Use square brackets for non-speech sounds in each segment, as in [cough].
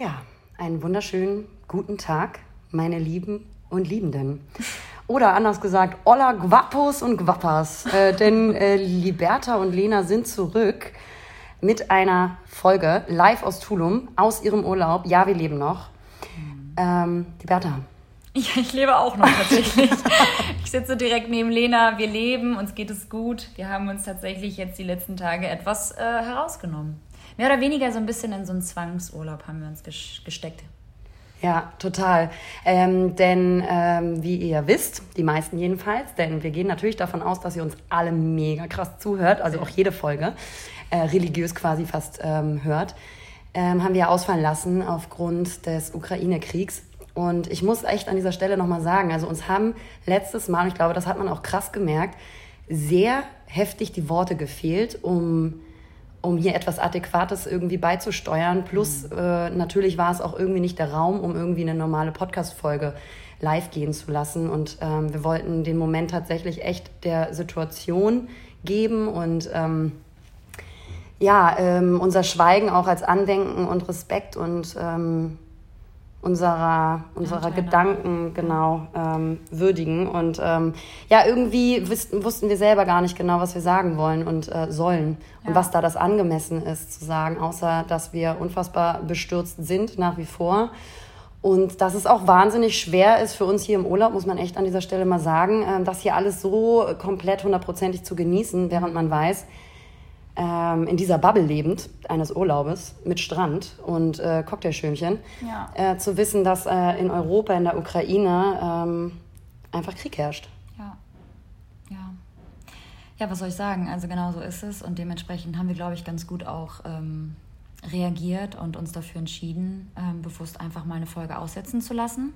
Ja, einen wunderschönen guten Tag, meine Lieben und Liebenden. Oder anders gesagt, Olla Guapos und Guappas. Äh, denn äh, Liberta und Lena sind zurück mit einer Folge live aus Tulum, aus ihrem Urlaub. Ja, wir leben noch. Ähm, Liberta. [laughs] Ja, ich lebe auch noch tatsächlich. ich sitze direkt neben Lena. Wir leben, uns geht es gut. Wir haben uns tatsächlich jetzt die letzten Tage etwas äh, herausgenommen mehr oder weniger so ein bisschen in so einen Zwangsurlaub haben wir uns gesteckt. Ja, total. Ähm, denn ähm, wie ihr wisst, die meisten jedenfalls, denn wir gehen natürlich davon aus, dass ihr uns alle mega krass zuhört, also auch jede Folge äh, religiös quasi fast ähm, hört, ähm, haben wir ausfallen lassen aufgrund des Ukraine-Kriegs. Und ich muss echt an dieser Stelle nochmal sagen, also uns haben letztes Mal, ich glaube, das hat man auch krass gemerkt, sehr heftig die Worte gefehlt, um um hier etwas Adäquates irgendwie beizusteuern. Plus mhm. äh, natürlich war es auch irgendwie nicht der Raum, um irgendwie eine normale Podcast-Folge live gehen zu lassen. Und ähm, wir wollten den Moment tatsächlich echt der Situation geben und ähm, ja, ähm, unser Schweigen auch als Andenken und Respekt und ähm, unserer, unserer Gedanken genau ähm, würdigen. Und ähm, ja, irgendwie wussten, wussten wir selber gar nicht genau, was wir sagen wollen und äh, sollen ja. und was da das angemessen ist zu sagen, außer dass wir unfassbar bestürzt sind nach wie vor. Und dass es auch wahnsinnig schwer ist für uns hier im Urlaub, muss man echt an dieser Stelle mal sagen, äh, das hier alles so komplett hundertprozentig zu genießen, während man weiß, ähm, in dieser Bubble lebend, eines Urlaubes mit Strand und äh, Cocktailschirmchen, ja. äh, zu wissen, dass äh, in Europa, in der Ukraine ähm, einfach Krieg herrscht. Ja. ja. Ja, was soll ich sagen? Also genau so ist es und dementsprechend haben wir, glaube ich, ganz gut auch ähm, reagiert und uns dafür entschieden, ähm, bewusst einfach mal eine Folge aussetzen zu lassen.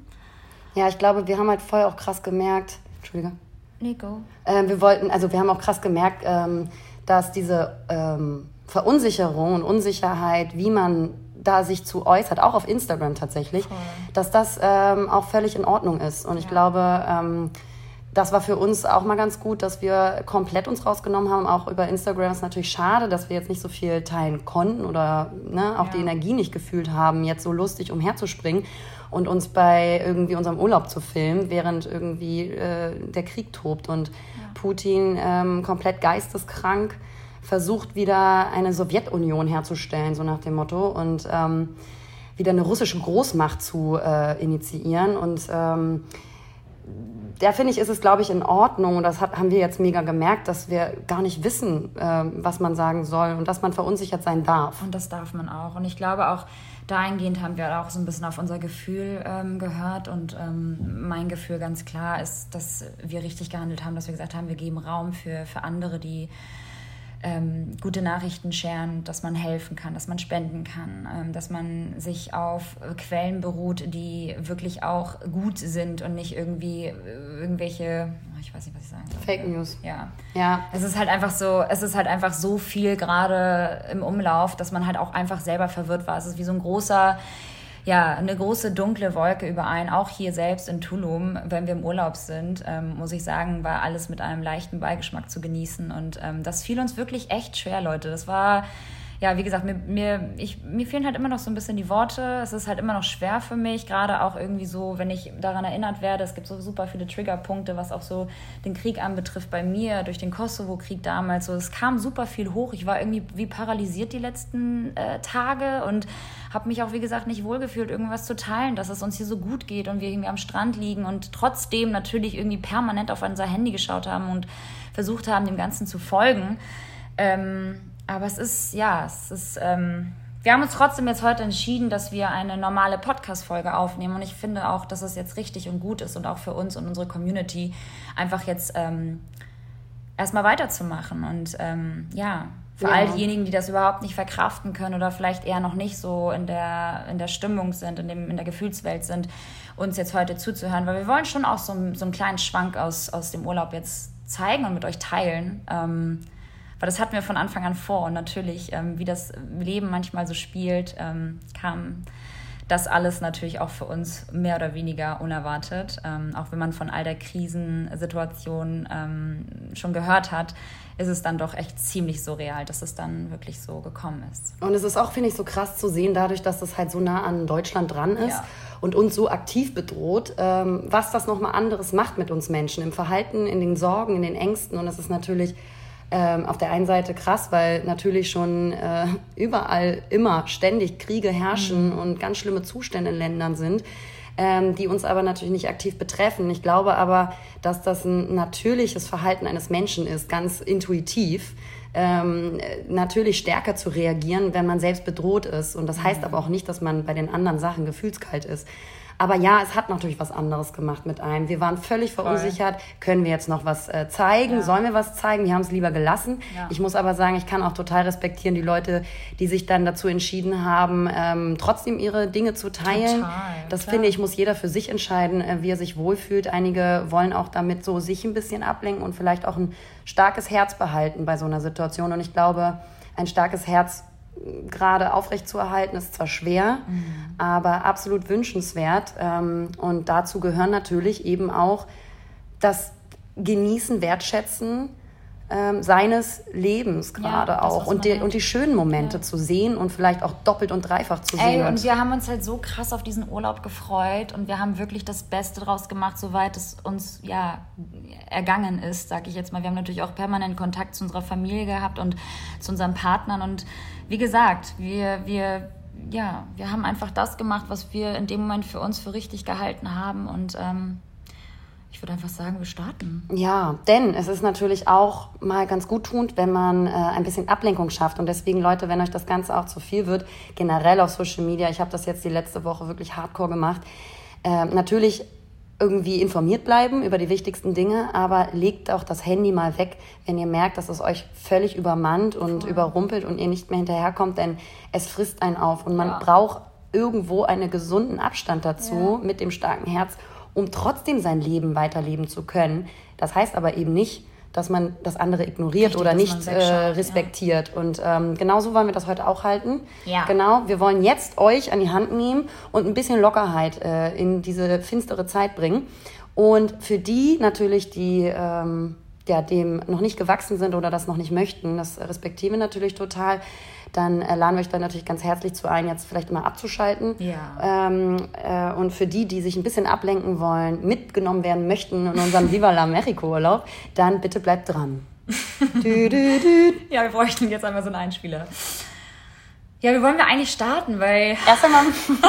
Ja, ich glaube, wir haben halt voll auch krass gemerkt, Entschuldige. Nico. Äh, wir wollten, also wir haben auch krass gemerkt, ähm, dass diese ähm, Verunsicherung und Unsicherheit, wie man da sich zu äußert, auch auf Instagram tatsächlich, Voll. dass das ähm, auch völlig in Ordnung ist. Und ich ja. glaube, ähm, das war für uns auch mal ganz gut, dass wir komplett uns rausgenommen haben. Auch über Instagram ist natürlich schade, dass wir jetzt nicht so viel teilen konnten oder ne, auch ja. die Energie nicht gefühlt haben, jetzt so lustig umherzuspringen und uns bei irgendwie unserem Urlaub zu filmen, während irgendwie äh, der Krieg tobt und ja. Putin ähm, komplett geisteskrank versucht, wieder eine Sowjetunion herzustellen, so nach dem Motto, und ähm, wieder eine russische Großmacht zu äh, initiieren. Und ähm, da finde ich, ist es, glaube ich, in Ordnung. Und das hat, haben wir jetzt mega gemerkt, dass wir gar nicht wissen, äh, was man sagen soll und dass man verunsichert sein darf. Und das darf man auch. Und ich glaube auch, dahingehend haben wir auch so ein bisschen auf unser Gefühl ähm, gehört. Und ähm, mein Gefühl ganz klar ist, dass wir richtig gehandelt haben, dass wir gesagt haben, wir geben Raum für, für andere, die ähm, gute Nachrichten scheren, dass man helfen kann, dass man spenden kann, ähm, dass man sich auf Quellen beruht, die wirklich auch gut sind und nicht irgendwie äh, irgendwelche, oh, ich weiß nicht, was ich sagen soll. Fake News. Ja. Ja. Es ist halt einfach so, es ist halt einfach so viel gerade im Umlauf, dass man halt auch einfach selber verwirrt war. Es ist wie so ein großer ja, eine große dunkle Wolke über einen. Auch hier selbst in Tulum, wenn wir im Urlaub sind, ähm, muss ich sagen, war alles mit einem leichten Beigeschmack zu genießen. Und ähm, das fiel uns wirklich echt schwer, Leute. Das war ja, wie gesagt, mir, mir, ich, mir fehlen halt immer noch so ein bisschen die Worte. Es ist halt immer noch schwer für mich, gerade auch irgendwie so, wenn ich daran erinnert werde, es gibt so super viele Triggerpunkte, was auch so den Krieg anbetrifft bei mir, durch den Kosovo-Krieg damals. So, es kam super viel hoch. Ich war irgendwie wie paralysiert die letzten äh, Tage und habe mich auch, wie gesagt, nicht wohlgefühlt, irgendwas zu teilen, dass es uns hier so gut geht und wir irgendwie am Strand liegen und trotzdem natürlich irgendwie permanent auf unser Handy geschaut haben und versucht haben, dem Ganzen zu folgen. Ähm, aber es ist, ja, es ist. Ähm, wir haben uns trotzdem jetzt heute entschieden, dass wir eine normale Podcast-Folge aufnehmen. Und ich finde auch, dass es jetzt richtig und gut ist und auch für uns und unsere Community einfach jetzt ähm, erstmal weiterzumachen. Und ähm, ja, für ja. all diejenigen, die das überhaupt nicht verkraften können oder vielleicht eher noch nicht so in der, in der Stimmung sind, in, dem, in der Gefühlswelt sind, uns jetzt heute zuzuhören. Weil wir wollen schon auch so, so einen kleinen Schwank aus, aus dem Urlaub jetzt zeigen und mit euch teilen. Ähm, weil das hatten wir von Anfang an vor. Und natürlich, ähm, wie das Leben manchmal so spielt, ähm, kam das alles natürlich auch für uns mehr oder weniger unerwartet. Ähm, auch wenn man von all der Krisensituation ähm, schon gehört hat, ist es dann doch echt ziemlich surreal, dass es dann wirklich so gekommen ist. Und es ist auch, finde ich, so krass zu sehen, dadurch, dass es halt so nah an Deutschland dran ist ja. und uns so aktiv bedroht, ähm, was das nochmal anderes macht mit uns Menschen im Verhalten, in den Sorgen, in den Ängsten. Und es ist natürlich ähm, auf der einen Seite krass, weil natürlich schon äh, überall immer ständig Kriege herrschen mhm. und ganz schlimme Zustände in Ländern sind, ähm, die uns aber natürlich nicht aktiv betreffen. Ich glaube aber, dass das ein natürliches Verhalten eines Menschen ist, ganz intuitiv. Ähm, natürlich stärker zu reagieren, wenn man selbst bedroht ist. Und das heißt mhm. aber auch nicht, dass man bei den anderen Sachen gefühlskalt ist. Aber ja, es hat natürlich was anderes gemacht mit einem. Wir waren völlig verunsichert. Voll. Können wir jetzt noch was äh, zeigen? Ja. Sollen wir was zeigen? Wir haben es lieber gelassen. Ja. Ich muss aber sagen, ich kann auch total respektieren die Leute, die sich dann dazu entschieden haben, ähm, trotzdem ihre Dinge zu teilen. Total, das klar. finde ich, muss jeder für sich entscheiden, äh, wie er sich wohlfühlt. Einige wollen auch damit so sich ein bisschen ablenken und vielleicht auch ein starkes Herz behalten bei so einer Situation. Und ich glaube, ein starkes Herz gerade aufrechtzuerhalten, ist zwar schwer, mhm. aber absolut wünschenswert. Ähm, und dazu gehören natürlich eben auch das Genießen, Wertschätzen ähm, seines Lebens gerade ja, auch und die, und die schönen Momente ja. zu sehen und vielleicht auch doppelt und dreifach zu Ey, sehen. Und wir haben uns halt so krass auf diesen Urlaub gefreut und wir haben wirklich das Beste draus gemacht, soweit es uns ja ergangen ist, sag ich jetzt mal. Wir haben natürlich auch permanent Kontakt zu unserer Familie gehabt und zu unseren Partnern und wie gesagt, wir, wir, ja, wir haben einfach das gemacht, was wir in dem Moment für uns für richtig gehalten haben und ähm, ich würde einfach sagen, wir starten. Ja, denn es ist natürlich auch mal ganz gut tun, wenn man äh, ein bisschen Ablenkung schafft. Und deswegen, Leute, wenn euch das Ganze auch zu viel wird, generell auf Social Media, ich habe das jetzt die letzte Woche wirklich hardcore gemacht. Äh, natürlich irgendwie informiert bleiben über die wichtigsten Dinge, aber legt auch das Handy mal weg, wenn ihr merkt, dass es euch völlig übermannt und Voll. überrumpelt und ihr nicht mehr hinterherkommt, denn es frisst einen auf und man ja. braucht irgendwo einen gesunden Abstand dazu ja. mit dem starken Herz, um trotzdem sein Leben weiterleben zu können. Das heißt aber eben nicht, dass man das andere ignoriert Richtig, oder nicht äh, respektiert. Ja. Und ähm, genauso wollen wir das heute auch halten. Ja. Genau, wir wollen jetzt euch an die Hand nehmen und ein bisschen Lockerheit äh, in diese finstere Zeit bringen. Und für die natürlich, die ähm, ja, dem noch nicht gewachsen sind oder das noch nicht möchten, das respektieren wir natürlich total dann äh, laden wir euch da natürlich ganz herzlich zu ein, jetzt vielleicht mal abzuschalten. Ja. Ähm, äh, und für die, die sich ein bisschen ablenken wollen, mitgenommen werden möchten in unserem [laughs] Viva la Mexico Urlaub, dann bitte bleibt dran. [laughs] dü, dü, dü. Ja, wir bräuchten jetzt einmal so einen Einspieler. Ja, wie wollen wir eigentlich starten? Weil [laughs] erst einmal,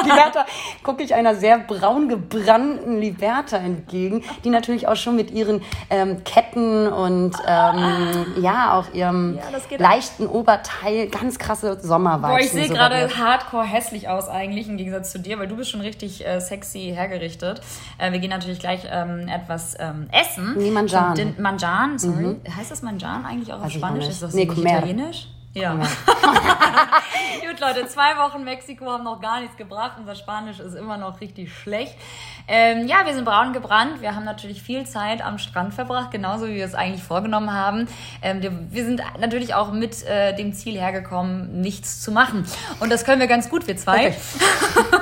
Liberta, gucke ich einer sehr braun gebrannten Liberta entgegen, die natürlich auch schon mit ihren ähm, Ketten und ähm, ja auch ihrem ja, leichten Oberteil ganz krasse Sommervibes. Boah, ich sehe gerade hardcore hässlich aus eigentlich im Gegensatz zu dir, weil du bist schon richtig äh, sexy hergerichtet. Äh, wir gehen natürlich gleich ähm, etwas ähm, essen. Nee, Manjan. Manjan, sorry. Mhm. Heißt das Manjan eigentlich auch auf Spanisch? Ist das nee, nicht Italienisch? Ja. [laughs] Gut, Leute, zwei Wochen Mexiko haben noch gar nichts gebracht. Unser Spanisch ist immer noch richtig schlecht. Ähm, ja, wir sind braun gebrannt. Wir haben natürlich viel Zeit am Strand verbracht, genauso wie wir es eigentlich vorgenommen haben. Ähm, wir, sind natürlich auch mit äh, dem Ziel hergekommen, nichts zu machen. Und das können wir ganz gut, wir zwei.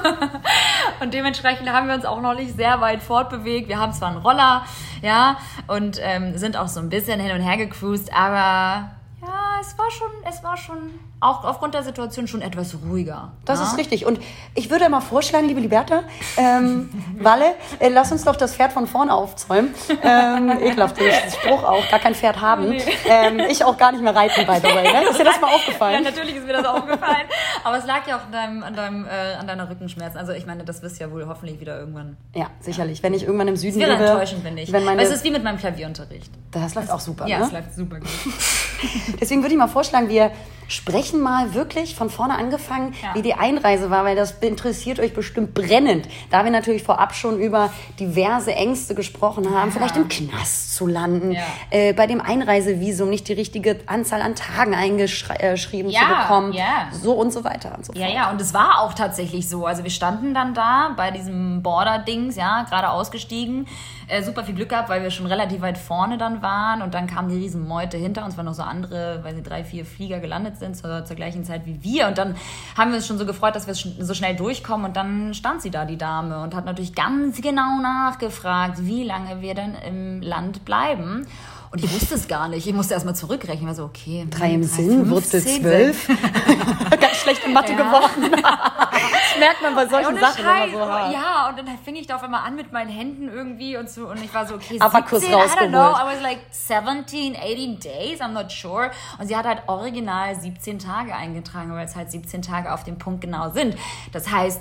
[laughs] Und dementsprechend haben wir uns auch noch nicht sehr weit fortbewegt. Wir haben zwar einen Roller, ja, und ähm, sind auch so ein bisschen hin und her gecruised, aber ja, es war schon, es war schon auch aufgrund der Situation schon etwas ruhiger. Das ja? ist richtig. Und ich würde mal vorschlagen, liebe Liberta, ähm, [laughs] Walle, äh, lass uns doch das Pferd von vorne aufzäumen. Ähm, ekelhaft, das Spruch auch, gar kein Pferd haben. Nee. Ähm, ich auch gar nicht mehr reiten, by the way. Ne? Ist dir das mal [laughs] aufgefallen? Ja, natürlich ist mir das aufgefallen. Aber es lag ja auch an, deinem, an, deinem, äh, an deiner Rückenschmerzen. Also ich meine, das wirst du ja wohl hoffentlich wieder irgendwann. Ja, sicherlich. Wenn ich irgendwann im Süden lebe. Das wäre enttäuschend, wenn ich. Wenn meine, es ist wie mit meinem Klavierunterricht. Das läuft auch super, Ja, ne? es läuft super gut. [laughs] Deswegen würde ich mal vorschlagen, wir sprechen mal wirklich von vorne angefangen, ja. wie die Einreise war, weil das interessiert euch bestimmt brennend. Da wir natürlich vorab schon über diverse Ängste gesprochen haben, ja. vielleicht im Knast zu landen, ja. äh, bei dem Einreisevisum nicht die richtige Anzahl an Tagen eingeschrieben zu bekommen, so und so weiter und so fort. Ja, ja, und es war auch tatsächlich so. Also wir standen dann da bei diesem Border-Dings, ja, gerade ausgestiegen, äh, super viel Glück gehabt, weil wir schon relativ weit vorne dann waren und dann kam die Riesenmeute hinter uns, waren noch so andere, weil sie drei, vier Flieger gelandet sind sind, zur, zur gleichen Zeit wie wir. Und dann haben wir uns schon so gefreut, dass wir so schnell durchkommen. Und dann stand sie da, die Dame, und hat natürlich ganz genau nachgefragt, wie lange wir denn im Land bleiben. Und ich wusste es gar nicht. Ich musste erstmal zurückrechnen. Ich war so, okay. Drei im Sinn, Wurzel zwölf. [laughs] Ganz schlecht in Mathe ja. geworden. das merkt man bei solchen Sachen Scheiß. immer so hart. Ja, und dann fing ich da auf einmal an mit meinen Händen irgendwie und so. Und ich war so, okay, Abakus 17, rausgeholt. I don't know. I was like 17, 18 days, I'm not sure. Und sie hat halt original 17 Tage eingetragen, weil es halt 17 Tage auf dem Punkt genau sind. Das heißt,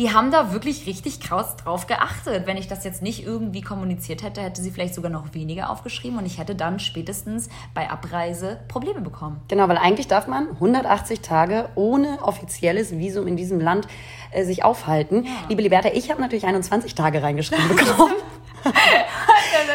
die haben da wirklich richtig krass drauf geachtet. Wenn ich das jetzt nicht irgendwie kommuniziert hätte, hätte sie vielleicht sogar noch weniger aufgeschrieben und ich hätte dann spätestens bei Abreise Probleme bekommen. Genau, weil eigentlich darf man 180 Tage ohne offizielles Visum in diesem Land äh, sich aufhalten. Ja. Liebe Liberta, ich habe natürlich 21 Tage reingeschrieben [laughs] bekommen.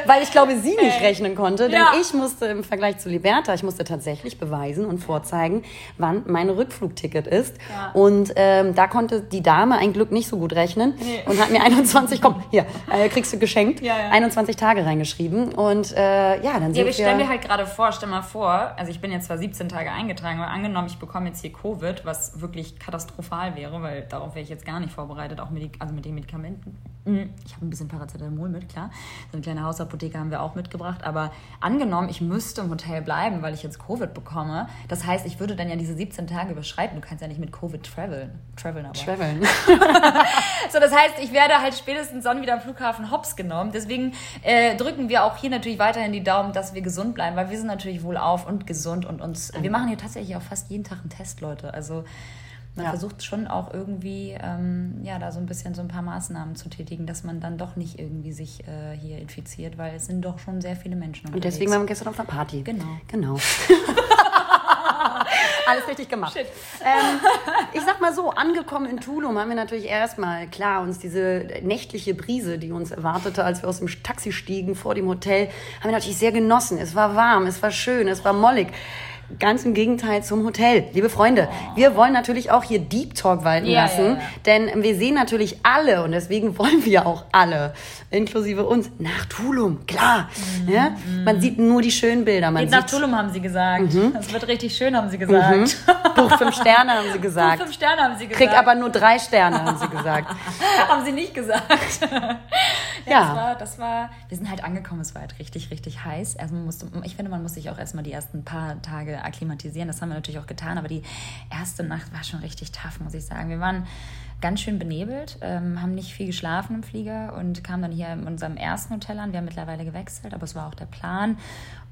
Weil ich glaube, sie nicht rechnen konnte, denn ja. ich musste im Vergleich zu Liberta, ich musste tatsächlich beweisen und vorzeigen, wann mein Rückflugticket ist. Ja. Und ähm, da konnte die Dame ein Glück nicht so gut rechnen nee. und hat mir 21, komm, hier, äh, kriegst du geschenkt, ja, 21 Tage reingeschrieben. Und äh, ja, dann sind ja, wir... stellen mir halt gerade vor, stell mal vor, also ich bin jetzt zwar 17 Tage eingetragen, aber angenommen, ich bekomme jetzt hier Covid, was wirklich katastrophal wäre, weil darauf wäre ich jetzt gar nicht vorbereitet, auch mit, also mit den Medikamenten. Mhm. Ich habe ein bisschen Paracetamol mit, klar. So eine kleine Hausapotheke haben wir auch mitgebracht. Aber angenommen, ich müsste im Hotel bleiben, weil ich jetzt Covid bekomme. Das heißt, ich würde dann ja diese 17 Tage überschreiten. Du kannst ja nicht mit Covid traveln. Traveln aber. Traveln. [laughs] so, das heißt, ich werde halt spätestens dann wieder am Flughafen hops genommen. Deswegen äh, drücken wir auch hier natürlich weiterhin die Daumen, dass wir gesund bleiben, weil wir sind natürlich wohlauf und gesund und uns. Wir machen hier tatsächlich auch fast jeden Tag einen Test, Leute. Also man ja. versucht schon auch irgendwie, ähm, ja, da so ein bisschen so ein paar Maßnahmen zu tätigen, dass man dann doch nicht irgendwie sich äh, hier infiziert, weil es sind doch schon sehr viele Menschen unterwegs. Und deswegen waren wir gestern auf einer Party. Genau. Genau. [laughs] [laughs] Alles richtig gemacht. Ähm, ich sag mal so, angekommen in Tulum haben wir natürlich erstmal, klar, uns diese nächtliche Brise, die uns erwartete, als wir aus dem Taxi stiegen vor dem Hotel, haben wir natürlich sehr genossen. Es war warm, es war schön, es war mollig. Ganz im Gegenteil zum Hotel. Liebe Freunde, wir wollen natürlich auch hier Deep Talk walten ja, lassen, ja, ja. denn wir sehen natürlich alle und deswegen [laughs] wollen wir auch alle, inklusive uns, nach Tulum. Klar. Mhm. Ja? Man sieht nur die schönen Bilder. Man Geht nach Tulum, haben sie gesagt. Mhm. Das wird richtig schön, haben sie gesagt. Mhm. Buch fünf Sterne, haben sie [laughs] gesagt. Buch fünf Sterne, haben sie gesagt. Krieg aber nur drei Sterne, haben sie gesagt. [laughs] haben sie nicht gesagt. ja, Das, war, das war, wir sind halt angekommen, es war halt richtig, richtig heiß. Erstmal musste, ich finde, man muss sich auch erstmal die ersten paar Tage akklimatisieren. Das haben wir natürlich auch getan, aber die erste Nacht war schon richtig tough, muss ich sagen. Wir waren ganz schön benebelt, ähm, haben nicht viel geschlafen im Flieger und kamen dann hier in unserem ersten Hotel an. Wir haben mittlerweile gewechselt, aber es war auch der Plan.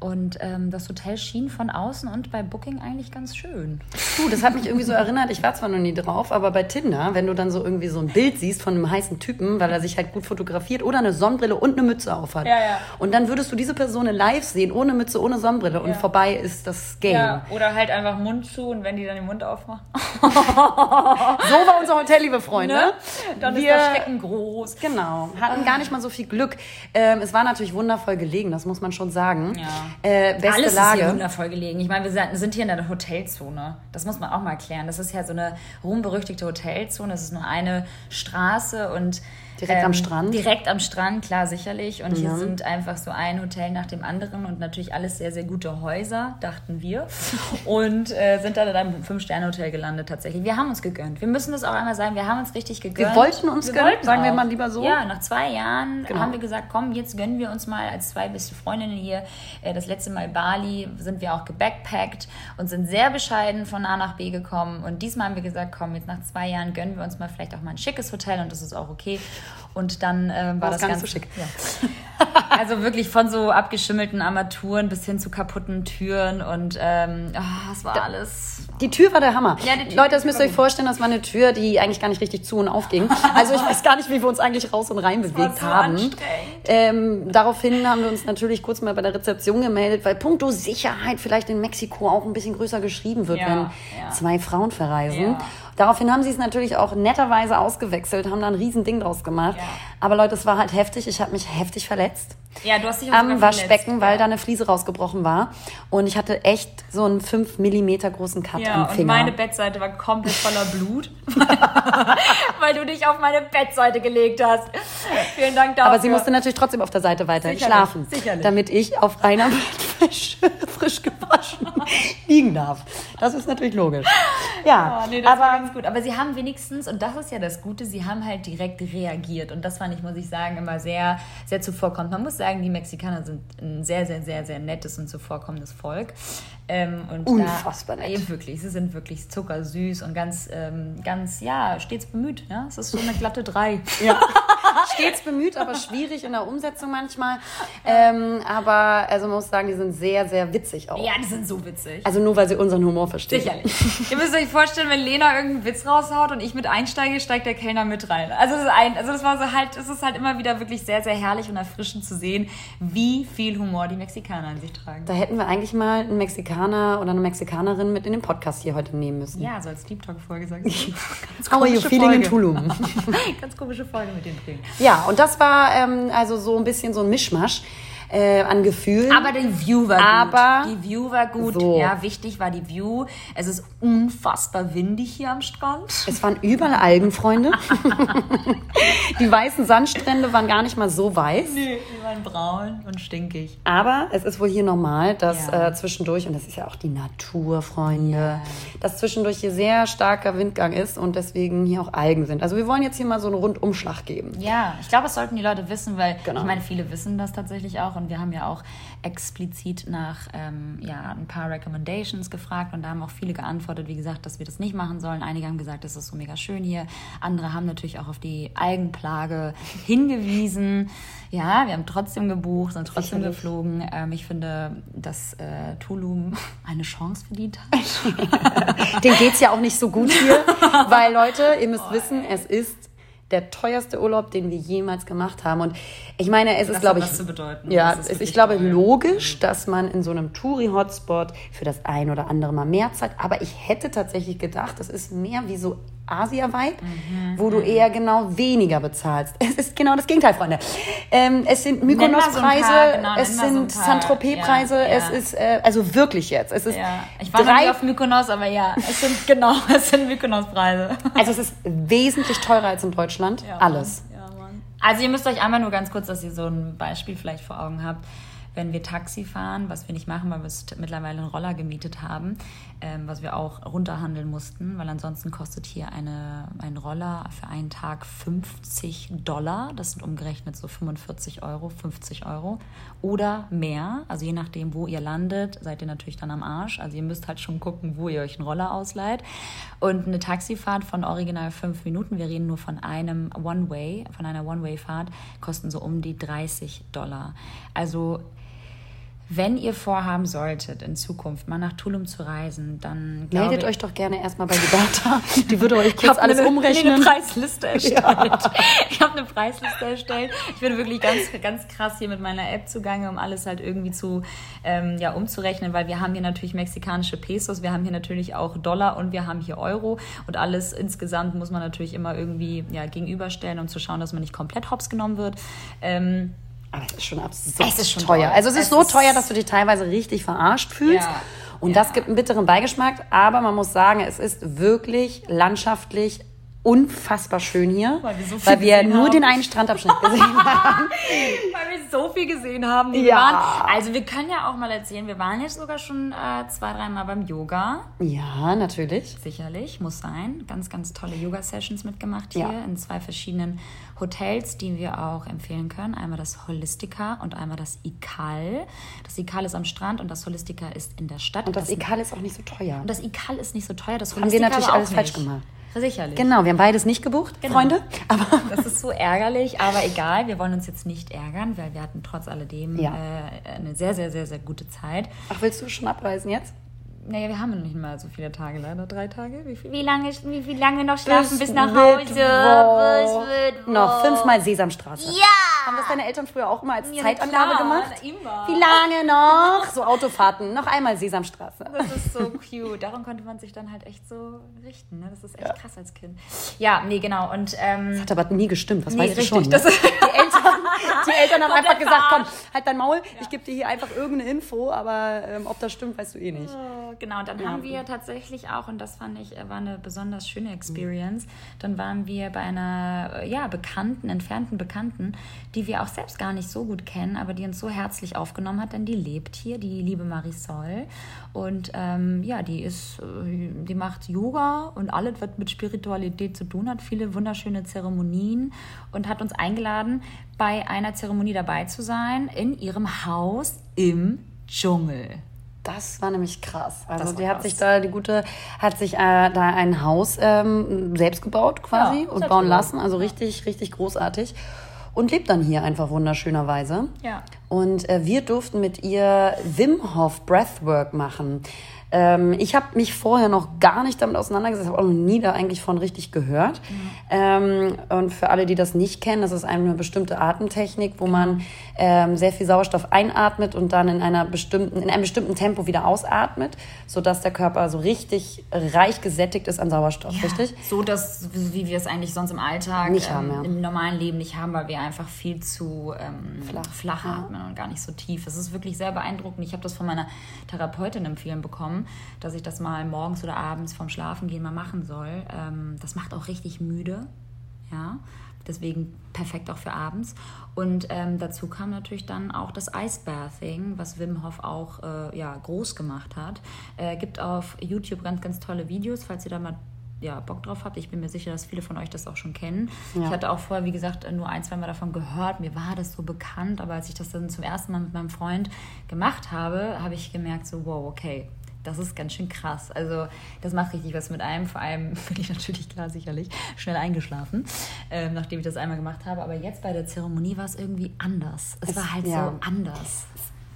Und ähm, das Hotel schien von außen und bei Booking eigentlich ganz schön. Du, das hat mich irgendwie so erinnert, ich war zwar noch nie drauf, aber bei Tinder, wenn du dann so irgendwie so ein Bild siehst von einem heißen Typen, weil er sich halt gut fotografiert oder eine Sonnenbrille und eine Mütze aufhat. Ja, ja. Und dann würdest du diese Person live sehen, ohne Mütze, ohne Sonnenbrille und ja. vorbei ist das Game. Ja, oder halt einfach Mund zu und wenn die dann den Mund aufmachen. [laughs] so war unser Hotel, liebe Freunde. Ne? Dann Wir, ist der Schrecken groß. Genau, hatten gar nicht mal so viel Glück. Ähm, es war natürlich wundervoll gelegen, das muss man schon sagen. Ja. Äh, beste Alles Lage. ist hier wundervoll gelegen. Ich meine, wir sind hier in der Hotelzone. Das muss man auch mal erklären. Das ist ja so eine ruhmberüchtigte Hotelzone. Es ist nur eine Straße und Direkt ähm, am Strand? Direkt am Strand, klar, sicherlich. Und ja. hier sind einfach so ein Hotel nach dem anderen und natürlich alles sehr, sehr gute Häuser, dachten wir. [laughs] und äh, sind dann in einem Fünf-Sterne-Hotel gelandet tatsächlich. Wir haben uns gegönnt. Wir müssen das auch einmal sagen, wir haben uns richtig gegönnt. Wir wollten uns wir gönnen, sagen wir mal lieber so. Ja, nach zwei Jahren genau. haben wir gesagt, komm, jetzt gönnen wir uns mal als zwei beste Freundinnen hier. Äh, das letzte Mal Bali sind wir auch gebackpackt und sind sehr bescheiden von A nach B gekommen. Und diesmal haben wir gesagt, komm, jetzt nach zwei Jahren gönnen wir uns mal vielleicht auch mal ein schickes Hotel und das ist auch okay. Und dann äh, war das ganz so schick. Ja. [laughs] also wirklich von so abgeschimmelten Armaturen bis hin zu kaputten Türen und ähm, oh, es war da, alles. Die Tür war der Hammer. Ja, Leute, das müsst ihr euch vorstellen, das war eine Tür, die eigentlich gar nicht richtig zu und aufging. [laughs] Also ich weiß gar nicht, wie wir uns eigentlich raus und rein bewegt so haben. Ähm, daraufhin haben wir uns natürlich kurz mal bei der Rezeption gemeldet, weil puncto Sicherheit vielleicht in Mexiko auch ein bisschen größer geschrieben wird, ja, wenn ja. zwei Frauen verreisen. Daraufhin haben sie es natürlich auch netterweise ausgewechselt, haben da ein Riesending draus gemacht. Ja. Aber Leute, es war halt heftig. Ich habe mich heftig verletzt. Ja, du hast dich am Waschbecken, weil da eine Fliese rausgebrochen war. Und ich hatte echt so einen 5 mm großen Cut ja, am Finger. Und meine Bettseite war komplett voller Blut, [laughs] weil du dich auf meine Bettseite gelegt hast. Vielen Dank dafür. Aber sie musste natürlich trotzdem auf der Seite weiter sicherlich, schlafen, sicherlich. damit ich auf reiner frisch, [laughs] frisch gewaschen [laughs] liegen darf. Das ist natürlich logisch. Ja, Oh, nee, das war aber ganz gut. Aber sie haben wenigstens, und das ist ja das Gute, sie haben halt direkt reagiert. Und das fand ich, muss ich sagen, immer sehr, sehr zuvorkommend. Man muss sagen, die Mexikaner sind ein sehr, sehr, sehr, sehr nettes und zuvorkommendes Volk. Ähm, und Unfassbar da, nett. Ja, wirklich, sie sind wirklich zuckersüß und ganz, ähm, ganz, ja, stets bemüht. Ja? Es ist so eine glatte Drei. ja, [laughs] stets bemüht, aber schwierig in der Umsetzung manchmal. Ähm, aber also man muss sagen, die sind sehr, sehr witzig auch. Ja, die sind so witzig. Also nur, weil sie unseren Humor verstehen. Sicherlich. [laughs] Ihr müsst euch vorstellen, wenn Lena irgendeinen Witz raushaut und ich mit einsteige, steigt der Kellner mit rein. Also das ist ein, also das war so halt, es ist halt immer wieder wirklich sehr, sehr herrlich und erfrischend zu sehen, wie viel Humor die Mexikaner an sich tragen. Da hätten wir eigentlich mal einen Mexikaner oder eine Mexikanerin mit in den Podcast hier heute nehmen müssen. Ja, so als Deep Talk Folge sagst du. [laughs] How are you feeling in Folge. Tulum? [laughs] Ganz komische Folge mit den Tränen. Ja, und das war ähm, also so ein bisschen so ein Mischmasch äh, an Gefühlen. Aber die View war gut. Aber- die View war gut. So. Ja, wichtig war die View. Es ist unfassbar windig hier am Strand. es waren überall Algenfreunde. [laughs] die weißen Sandstrände waren gar nicht mal so weiß. Nee, die waren braun und stinkig. Aber es ist wohl hier normal, dass Ja. äh, zwischendurch, und das ist ja auch die Natur, Freunde, dass zwischendurch hier sehr starker Windgang ist und deswegen hier auch Algen sind. Also wir wollen jetzt hier mal so einen Rundumschlag geben. Ja, ich glaube, das sollten die Leute wissen, weil Genau. ich meine, viele wissen das tatsächlich auch und wir haben ja auch explizit nach ähm, ja, ein paar Recommendations gefragt und da haben auch viele geantwortet, wie gesagt, dass wir das nicht machen sollen. Einige haben gesagt, es ist so mega schön hier. Andere haben natürlich auch auf die Algenplage [laughs] hingewiesen. Ja, wir haben trotzdem gebucht, sind trotzdem Sicherlich. geflogen. Ähm, ich finde, dass äh, Tulum [laughs] eine Chance verdient hat. [laughs] Den geht's ja auch nicht so gut hier, weil Leute, ihr müsst wissen, es ist der teuerste Urlaub, den wir jemals gemacht haben. Und ich meine, es ist, hat glaube ich, was zu bedeuten. ja, Das ist ich glaube teuer. logisch, dass man in so einem Touri-Hotspot für das ein oder andere mal mehr zahlt. Aber ich hätte tatsächlich gedacht, das ist mehr wie so Asia-Vibe, Mhm, wo du eher genau weniger bezahlst. Es ist genau das Gegenteil, Freunde. Ähm, es sind Nenn mal so Mykonos-Preise, genau, es so sind paar. Saint-Tropez-Preise, Ja, es ja. ist, äh, also wirklich jetzt, es ist Ja, ich war noch drei nie auf Mykonos, aber ja, es sind [laughs] genau, es sind Mykonos-Preise. Also es ist wesentlich teurer als in Deutschland. Ja, Alles. Ja. Also ihr müsst euch einmal nur ganz kurz, dass ihr so ein Beispiel vielleicht vor Augen habt. Wenn wir Taxi fahren, was wir nicht machen, weil wir mittlerweile einen Roller gemietet haben, ähm, was wir auch runterhandeln mussten, weil ansonsten kostet hier eine, ein Roller für einen Tag 50 Dollar. Das sind umgerechnet so 45 Euro, 50 Euro oder mehr. Also je nachdem, wo ihr landet, seid ihr natürlich dann am Arsch. Also ihr müsst halt schon gucken, wo ihr euch einen Roller ausleiht. Und eine Taxifahrt von original fünf Minuten, wir reden nur von einem One-Way, von einer One-Way-Fahrt, kosten so um die 30 Dollar. Also wenn ihr vorhaben solltet, in Zukunft mal nach Tulum zu reisen, dann Meldet ich, euch doch gerne erstmal bei Liberta. [laughs] Die würde euch kurz alles eine, umrechnen. eine [laughs] Preisliste erstellt. Ich habe eine Preisliste erstellt. Ich bin wirklich ganz, ganz krass hier mit meiner App zugange, um alles halt irgendwie zu ähm, ja, umzurechnen, weil wir haben hier natürlich mexikanische Pesos, wir haben hier natürlich auch Dollar und wir haben hier Euro und alles insgesamt muss man natürlich immer irgendwie ja, gegenüberstellen, um zu schauen, dass man nicht komplett hops genommen wird. Ähm, Aber es ist schon absurd Es ist schon teuer. Also es ist Es so ist- teuer, dass du dich teilweise richtig verarscht fühlst. Ja. Und Ja. das gibt einen bitteren Beigeschmack. Aber man muss sagen, es ist wirklich landschaftlich unfassbar schön hier, Weil wir so weil wir nur haben. den einen Strandabschnitt gesehen [laughs] haben. Weil wir so viel gesehen haben. Ja. waren, also wir können ja auch mal erzählen, wir waren jetzt sogar schon äh, zwei, dreimal beim Yoga. Ja, natürlich. Sicherlich, muss sein. Ganz, ganz tolle Yoga-Sessions mitgemacht hier Ja. in zwei verschiedenen Hotels, die wir auch empfehlen können. Einmal das Holistica und einmal das Ikal. Das Ikal ist am Strand und das Holistica ist in der Stadt. Und das Ikal ist auch nicht so teuer. und das Ikal ist nicht so teuer. Das Haben wir Holistica natürlich alles falsch nicht. gemacht. Sicherlich. Genau, wir haben beides nicht gebucht, Genau. Freunde. Aber [laughs] Das ist so ärgerlich, aber egal. Wir wollen uns jetzt nicht ärgern, weil wir hatten trotz alledem Ja. äh, eine sehr, sehr, sehr, sehr gute Zeit. ach, willst du schon abreisen jetzt? Naja, wir haben noch nicht mal so viele Tage, leider drei Tage. Wie, viel? wie, lange, wie, wie lange noch schlafen bis, nach Hause? Bis Mittwoch. Noch fünfmal Sesamstraße. Ja! Haben das deine Eltern früher auch immer als Ja, Zeitangabe gemacht? immer. Wie lange noch? So Autofahrten. Noch einmal Sesamstraße. Das ist so cute. Daran konnte man sich dann halt echt so richten. Ne? Das ist echt krass als Kind. Ja, nee, genau. Und ähm, Hat aber nie gestimmt, das nee, weißt du schon. Ne? Das Die Eltern, die Eltern haben einfach gesagt, komm, halt dein Maul, ich gebe dir hier einfach irgendeine Info, aber ähm, ob das stimmt, weißt du eh nicht. Oh, genau. Und dann ja. haben wir tatsächlich auch, und das fand ich, war eine besonders schöne Experience, dann waren wir bei einer, ja, bekannten, entfernten Bekannten, die wir auch selbst gar nicht so gut kennen, aber die uns so herzlich aufgenommen hat, denn die lebt hier, die liebe Marisol. Und ähm, ja, die ist, äh, die macht Yoga und alles, was mit Spiritualität zu tun hat, viele wunderschöne Zeremonien und hat uns eingeladen, bei einer Zeremonie dabei zu sein in ihrem Haus im Dschungel. Das war nämlich krass. Also die krass. hat sich da, die gute hat sich äh, da ein Haus ähm, selbst gebaut quasi ja, und bauen lassen. Also richtig, richtig großartig. Und lebt dann hier einfach wunderschönerweise. Ja. Und äh, wir durften mit ihr Wim Hof Breathwork machen. Ähm, ich habe mich vorher noch gar nicht damit auseinandergesetzt, habe auch noch nie da eigentlich von richtig gehört. Mhm. Ähm, und für alle, die das nicht kennen, das ist eine bestimmte Atemtechnik, wo man ähm, sehr viel Sauerstoff einatmet und dann in einer bestimmten, in einem bestimmten Tempo wieder ausatmet, sodass der Körper so richtig reich gesättigt ist an Sauerstoff, ja, richtig? So, dass, wie wir es eigentlich sonst im Alltag haben, ähm, ja. im normalen Leben nicht haben, weil wir einfach viel zu ähm, flach, flach atmen ja. und gar nicht so tief. Es ist wirklich sehr beeindruckend. Ich habe das von meiner Therapeutin empfehlen bekommen dass ich das mal morgens oder abends vorm Schlafengehen mal machen soll. Ähm, das macht auch richtig müde. Ja, deswegen perfekt auch für abends. Und ähm, dazu kam natürlich dann auch das Icebathing, was Wim Hof auch äh, ja, groß gemacht hat. Äh, gibt auf YouTube ganz, ganz tolle Videos, falls ihr da mal ja, Bock drauf habt. Ich bin mir sicher, dass viele von euch das auch schon kennen. Ja. Ich hatte auch vorher, wie gesagt, nur ein, zwei Mal davon gehört. Mir war das so bekannt, aber als ich das dann zum ersten Mal mit meinem Freund gemacht habe, habe ich gemerkt, so, wow, okay, das ist ganz schön krass. Also das macht richtig was mit einem. Vor allem [laughs] bin ich natürlich klar sicherlich schnell eingeschlafen, äh, nachdem ich das einmal gemacht habe. Aber jetzt bei der Zeremonie war es irgendwie anders. Es, es war halt ja. so anders.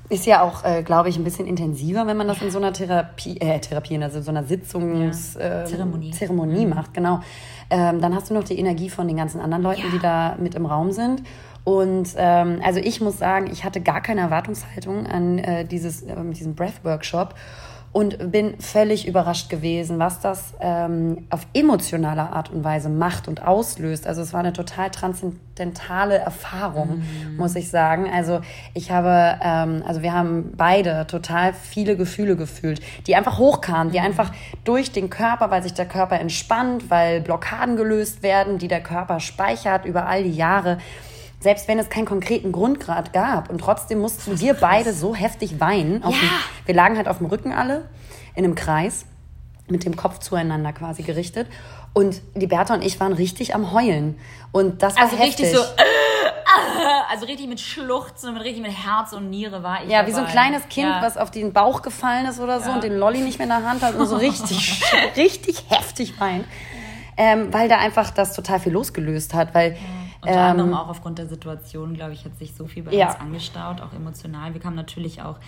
Ist ja auch, äh, glaube ich, ein bisschen intensiver, wenn man das ja. in so einer Therapie, äh, Therapie, also so einer Sitzungszeremonie ja. Zeremonie mhm. macht, genau. Ähm, dann hast du noch die Energie von den ganzen anderen Leuten, die da mit im Raum sind. Und ähm, also ich muss sagen, ich hatte gar keine Erwartungshaltung an äh, dieses, äh, diesen Breath-Workshop und bin völlig überrascht gewesen, was das ähm, auf emotionaler Art und Weise macht und auslöst. Also es war eine total transzendentale Erfahrung, mhm. muss ich sagen. Also ich habe, ähm, also wir haben beide total viele Gefühle gefühlt, die einfach hochkamen, die mhm. einfach durch den Körper, weil sich der Körper entspannt, weil Blockaden gelöst werden, die der Körper speichert über all die Jahre selbst wenn es keinen konkreten Grundgrad gab. Und trotzdem mussten wir beide so heftig weinen. Ja. Dem, wir lagen halt auf dem Rücken alle in einem Kreis mit dem Kopf zueinander quasi gerichtet. Und die Bertha und ich waren richtig am Heulen. Und das war also heftig. richtig so. Also richtig mit Schluchzen und mit richtig mit Herz und Niere war ich. Ja, dabei. wie so ein kleines Kind, ja. was auf den Bauch gefallen ist oder so ja. und den Lolli nicht mehr in der Hand hat und so [laughs] richtig, richtig heftig weint. Ähm, weil da einfach das total viel losgelöst hat. Weil unter ähm, anderem auch aufgrund der Situation, glaube ich, hat sich so viel bei ja. uns angestaut, auch emotional. Wir kamen natürlich auch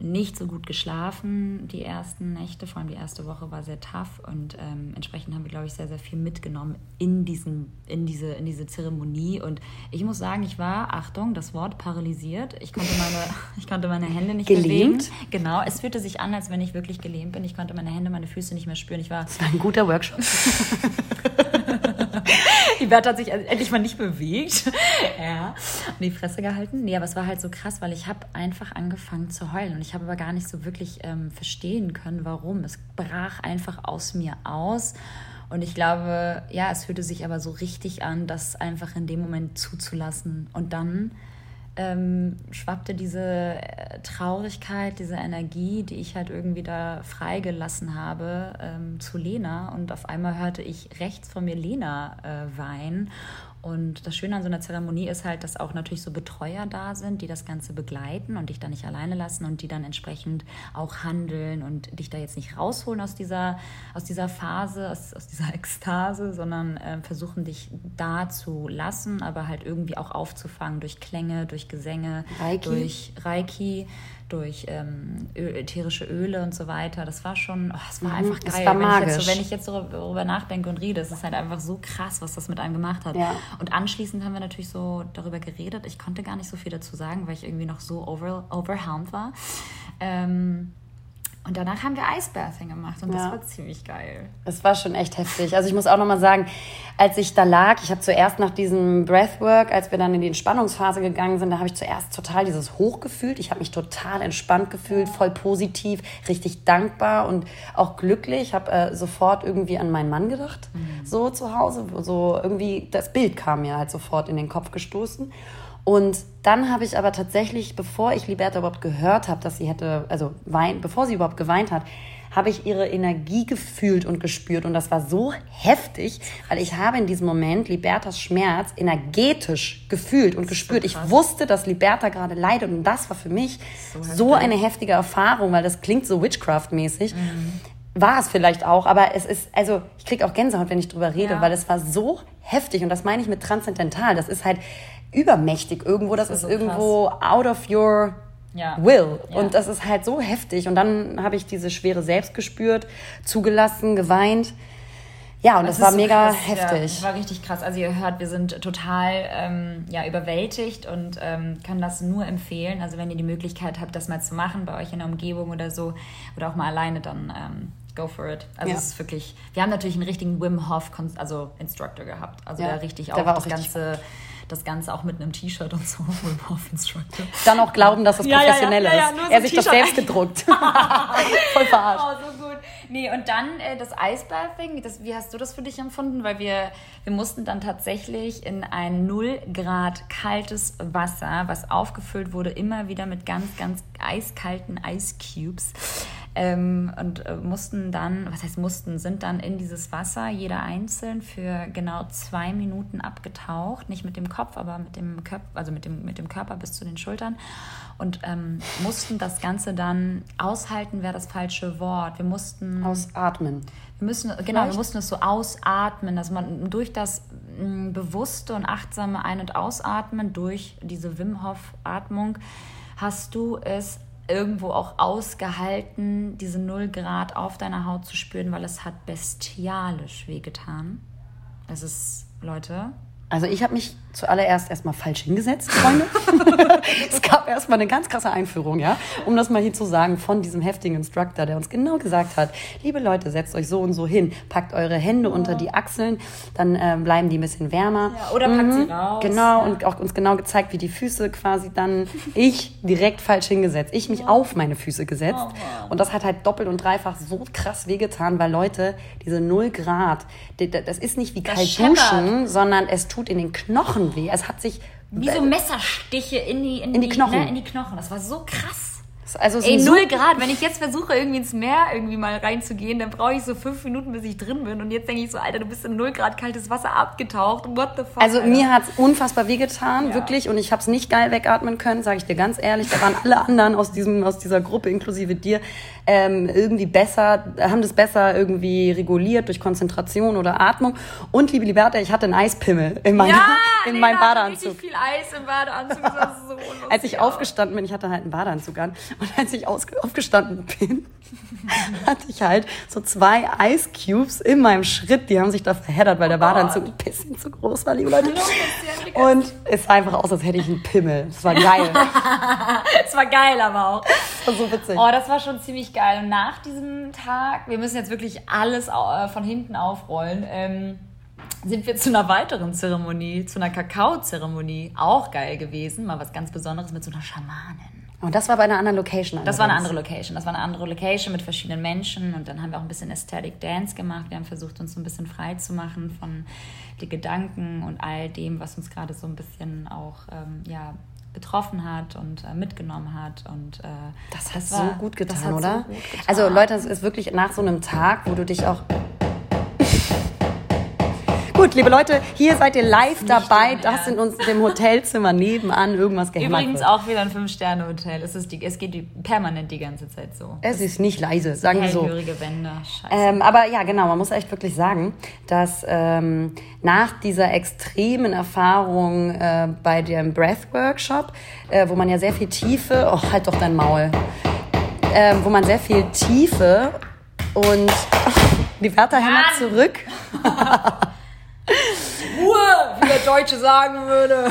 nicht so gut geschlafen die ersten Nächte, vor allem die erste Woche war sehr tough und ähm, entsprechend haben wir, glaube ich, sehr, sehr viel mitgenommen in, diesen, in, diese, in diese Zeremonie und ich muss sagen, ich war, Achtung, das Wort paralysiert, ich konnte meine, [laughs] ich konnte meine Hände nicht gelähmt? bewegen. Genau, es fühlte sich an, als wenn ich wirklich gelähmt bin, ich konnte meine Hände, meine Füße nicht mehr spüren. Ich war, das war ein guter Workshop. [laughs] [laughs] die Bertha hat sich endlich mal nicht bewegt. [laughs] ja. Und die Fresse gehalten. Nee, aber es war halt so krass, weil ich habe einfach angefangen zu heulen. Und ich habe aber gar nicht so wirklich ähm, verstehen können, warum. Es brach einfach aus mir aus. Und ich glaube, ja, es fühlte sich aber so richtig an, das einfach in dem Moment zuzulassen. Und dann ähm, schwappte diese äh, Traurigkeit, diese Energie, die ich halt irgendwie da freigelassen habe, ähm, zu Lena. Und auf einmal hörte ich rechts von mir Lena äh, weinen. Und das Schöne an so einer Zeremonie ist halt, dass auch natürlich so Betreuer da sind, die das Ganze begleiten und dich da nicht alleine lassen und die dann entsprechend auch handeln und dich da jetzt nicht rausholen aus dieser, aus dieser Phase, aus, aus dieser [laughs] Ekstase, sondern äh, versuchen dich da zu lassen, aber halt irgendwie auch aufzufangen durch Klänge, durch Gesänge, Reiki. durch Reiki durch ähm, ätherische Öle und so weiter. Das war schon, oh, es war mhm, einfach geil. War wenn, ich jetzt so, wenn ich jetzt darüber nachdenke und rede, es ist halt einfach so krass, was das mit einem gemacht hat. Ja. Und anschließend haben wir natürlich so darüber geredet. Ich konnte gar nicht so viel dazu sagen, weil ich irgendwie noch so over, overwhelmed war. Ähm, Und danach haben wir Eisbathing gemacht und das Ja. war ziemlich geil. Es war schon echt heftig. Also ich muss auch nochmal sagen, als ich da lag, ich habe zuerst nach diesem Breathwork, als wir dann in die Entspannungsphase gegangen sind, da habe ich zuerst total dieses Hoch gefühlt. Ich habe mich total entspannt gefühlt, voll positiv, richtig dankbar und auch glücklich. Ich habe äh, sofort irgendwie an meinen Mann gedacht, so zu Hause. So irgendwie, das Bild kam mir halt sofort in den Kopf gestoßen. Und dann habe ich aber tatsächlich, bevor ich Liberta überhaupt gehört habe, dass sie hätte, also wein, bevor sie überhaupt geweint hat, habe ich ihre Energie gefühlt und gespürt. Und das war so heftig, weil ich habe in diesem Moment Libertas Schmerz energetisch gefühlt und gespürt. ich krass. wusste, dass Liberta gerade leidet. Und das war für mich So so, eine heftige Erfahrung, weil das klingt so Witchcraft-mäßig. War es vielleicht auch, aber es ist, also ich kriege auch Gänsehaut, wenn ich drüber rede, Ja. weil es war so heftig und das meine ich mit transzendental. Das ist halt übermächtig irgendwo, das, Das ist ist so irgendwo out of your Ja. will. Ja. Und das ist halt so heftig. Und dann habe ich diese Schwere selbst gespürt, zugelassen, geweint. Ja, und das, Es war so mega krass, Ja, heftig. das war richtig krass. Also ihr hört, wir sind total ähm, ja, überwältigt und ähm, kann das nur empfehlen. Also wenn ihr die Möglichkeit habt, das mal zu machen bei euch in der Umgebung oder so oder auch mal alleine, dann ähm, go for it. Also Ja. es ist wirklich, wir haben natürlich einen richtigen Wim Hof, also Instructor gehabt. Also Ja, der richtig der auch war das Ganze, das Ganze auch mit einem T-Shirt und so, [laughs] Instructor. Dann auch glauben, dass es Ja, professionell ja, ja, ist. so er sich das selbst gedruckt. [laughs] Voll verarscht. Oh, so gut. Nee, und dann äh, das Eisbathing, das, wie hast du das für dich empfunden? Weil wir, wir mussten dann tatsächlich in ein 0 Grad kaltes Wasser, was aufgefüllt wurde, immer wieder mit ganz, ganz eiskalten Ice Cubes. Ähm, und äh, mussten dann, was heißt mussten, sind dann in dieses Wasser, jeder einzeln, für genau zwei Minuten abgetaucht. Nicht mit dem Kopf, aber mit dem Körper, also mit dem, mit dem Körper bis zu den Schultern. Und ähm, mussten das Ganze dann aushalten, wäre das falsche Wort. Wir mussten Ausatmen. wir müssen, genau, wir Vielleicht? mussten es so ausatmen, dass man durch das mh, bewusste und achtsame Ein- und Ausatmen, durch diese Wim Hof-Atmung, hast du es irgendwo auch ausgehalten, diese 0 Grad auf deiner Haut zu spüren, weil es hat bestialisch wehgetan. Es ist, Leute, Also ich habe mich zuallererst erstmal falsch hingesetzt, Freunde. [laughs] es gab erstmal eine ganz krasse Einführung, ja, um das mal hier zu sagen, von diesem heftigen Instructor, der uns genau gesagt hat, liebe Leute, setzt euch so und so hin, packt eure Hände unter die Achseln, dann äh, bleiben die ein bisschen wärmer. Ja, oder packt sie raus, Genau, ja. und auch uns genau gezeigt, wie die Füße quasi dann, ich direkt falsch hingesetzt, ich mich auf meine Füße gesetzt. Oh. Und das hat halt doppelt und dreifach so krass wehgetan, weil Leute, diese 0 Grad, das ist nicht wie Das kalt scheppert. duschen, sondern es tut in den Knochen weh. Es hat sich. wie so Messerstiche in die, in In die Knochen. Ne, in die Knochen. Das war so krass. Also es Ey, null Grad. Wenn ich jetzt versuche, irgendwie ins Meer irgendwie mal reinzugehen, dann brauche ich so fünf Minuten, bis ich drin bin. Und jetzt denke ich so, Alter, du bist in null Grad kaltes Wasser abgetaucht. What the fuck? Also Alter. mir hat's unfassbar wehgetan, Ja. wirklich. Und ich habe es nicht geil wegatmen können, sage ich dir ganz ehrlich. Da waren alle anderen aus, diesem, aus dieser Gruppe, inklusive dir, ähm, irgendwie besser, haben das besser irgendwie reguliert durch Konzentration oder Atmung. Und liebe Liberta, ich hatte einen Eispimmel in meinem, ja, [laughs] in Lena meinem hatte Badeanzug. Richtig viel Eis im Badeanzug. So. [laughs] Als ich aufgestanden bin, ich hatte halt einen Badeanzug an, und als ich aufgestanden bin, [laughs] hatte ich halt so zwei Ice Cubes in meinem Schritt, die haben sich da verheddert, weil der Oh Gott. Badeanzug ein bisschen zu groß war, liebe Leute. Und es sah einfach aus, als hätte ich einen Pimmel. Das war geil. Es war geil, aber auch. Das war so witzig. Oh, das war schon ziemlich geil. Und nach diesem Tag, wir müssen jetzt wirklich alles äh, von hinten aufrollen, ähm, sind wir zu einer weiteren Zeremonie, zu einer Kakao-Zeremonie. Auch geil gewesen. Mal was ganz Besonderes mit so einer Schamanin. Und das war bei einer anderen Location. Das war eine allerdings. andere Location. Das war eine andere Location mit verschiedenen Menschen. Und dann haben wir auch ein bisschen Aesthetic Dance gemacht. Wir haben versucht, uns so ein bisschen frei zu machen von den Gedanken und all dem, was uns gerade so ein bisschen auch ähm, ja, betroffen hat und äh, mitgenommen hat. Und, äh, Das hat war- so gut getan, das hat so oder? gut getan. Also Leute, es ist wirklich nach so einem Tag, wo du dich auch... Gut, liebe Leute, hier seid ihr live dabei, dein dass in uns dem Hotelzimmer nebenan irgendwas gehämmert Übrigens wird. auch wieder ein Fünf-Sterne-Hotel. Es, ist die- es geht die, permanent die ganze Zeit so. Es ist nicht leise, sagen wir so. Wände. Scheiße. Ähm, aber ja, genau, man muss echt wirklich sagen, dass ähm, nach dieser extremen Erfahrung äh, bei dem Breath-Workshop, äh, wo man ja sehr viel Tiefe, oh, halt doch dein Maul, ähm, wo man sehr viel Tiefe und die Wärter hämmert Mann! zurück. [laughs] Ruhe! Wieder Deutsche sagen würde.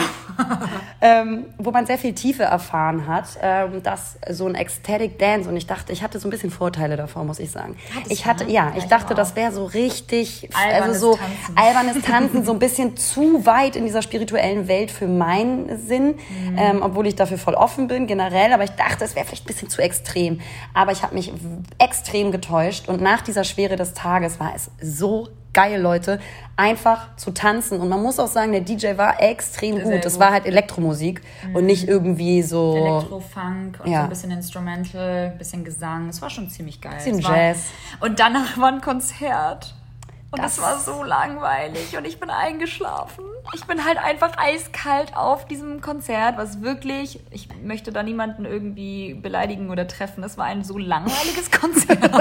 ähm, wo man sehr viel Tiefe erfahren hat, ähm, dass so ein Ecstatic Dance und ich dachte, ich hatte so ein bisschen Vorteile davor, muss ich sagen. Hattest ich hatte, ne? ja, ich dachte, das wäre so richtig, Albernes also so Tanzen. albernes [laughs] Tanzen, so ein bisschen zu weit in dieser spirituellen Welt für meinen Sinn, Mhm. ähm, obwohl ich dafür voll offen bin generell, aber ich dachte, es wäre vielleicht ein bisschen zu extrem. Aber ich habe mich extrem getäuscht und nach dieser Schwere des Tages war es so geil, Leute, einfach zu tanzen. Und man muss auch sagen, der DJ war extrem gut. Es. Mhm. war halt Elektromusik und nicht irgendwie so Elektrofunk und Ja. so ein bisschen Instrumental, ein bisschen Gesang. Es war schon ziemlich geil. Bisschen Es war, Jazz. Und danach war ein Konzert. Und Das- es war so langweilig und ich bin eingeschlafen. Ich bin halt einfach eiskalt auf diesem Konzert, was wirklich, ich möchte da niemanden irgendwie beleidigen oder treffen. Es war ein so langweiliges [laughs] Konzert.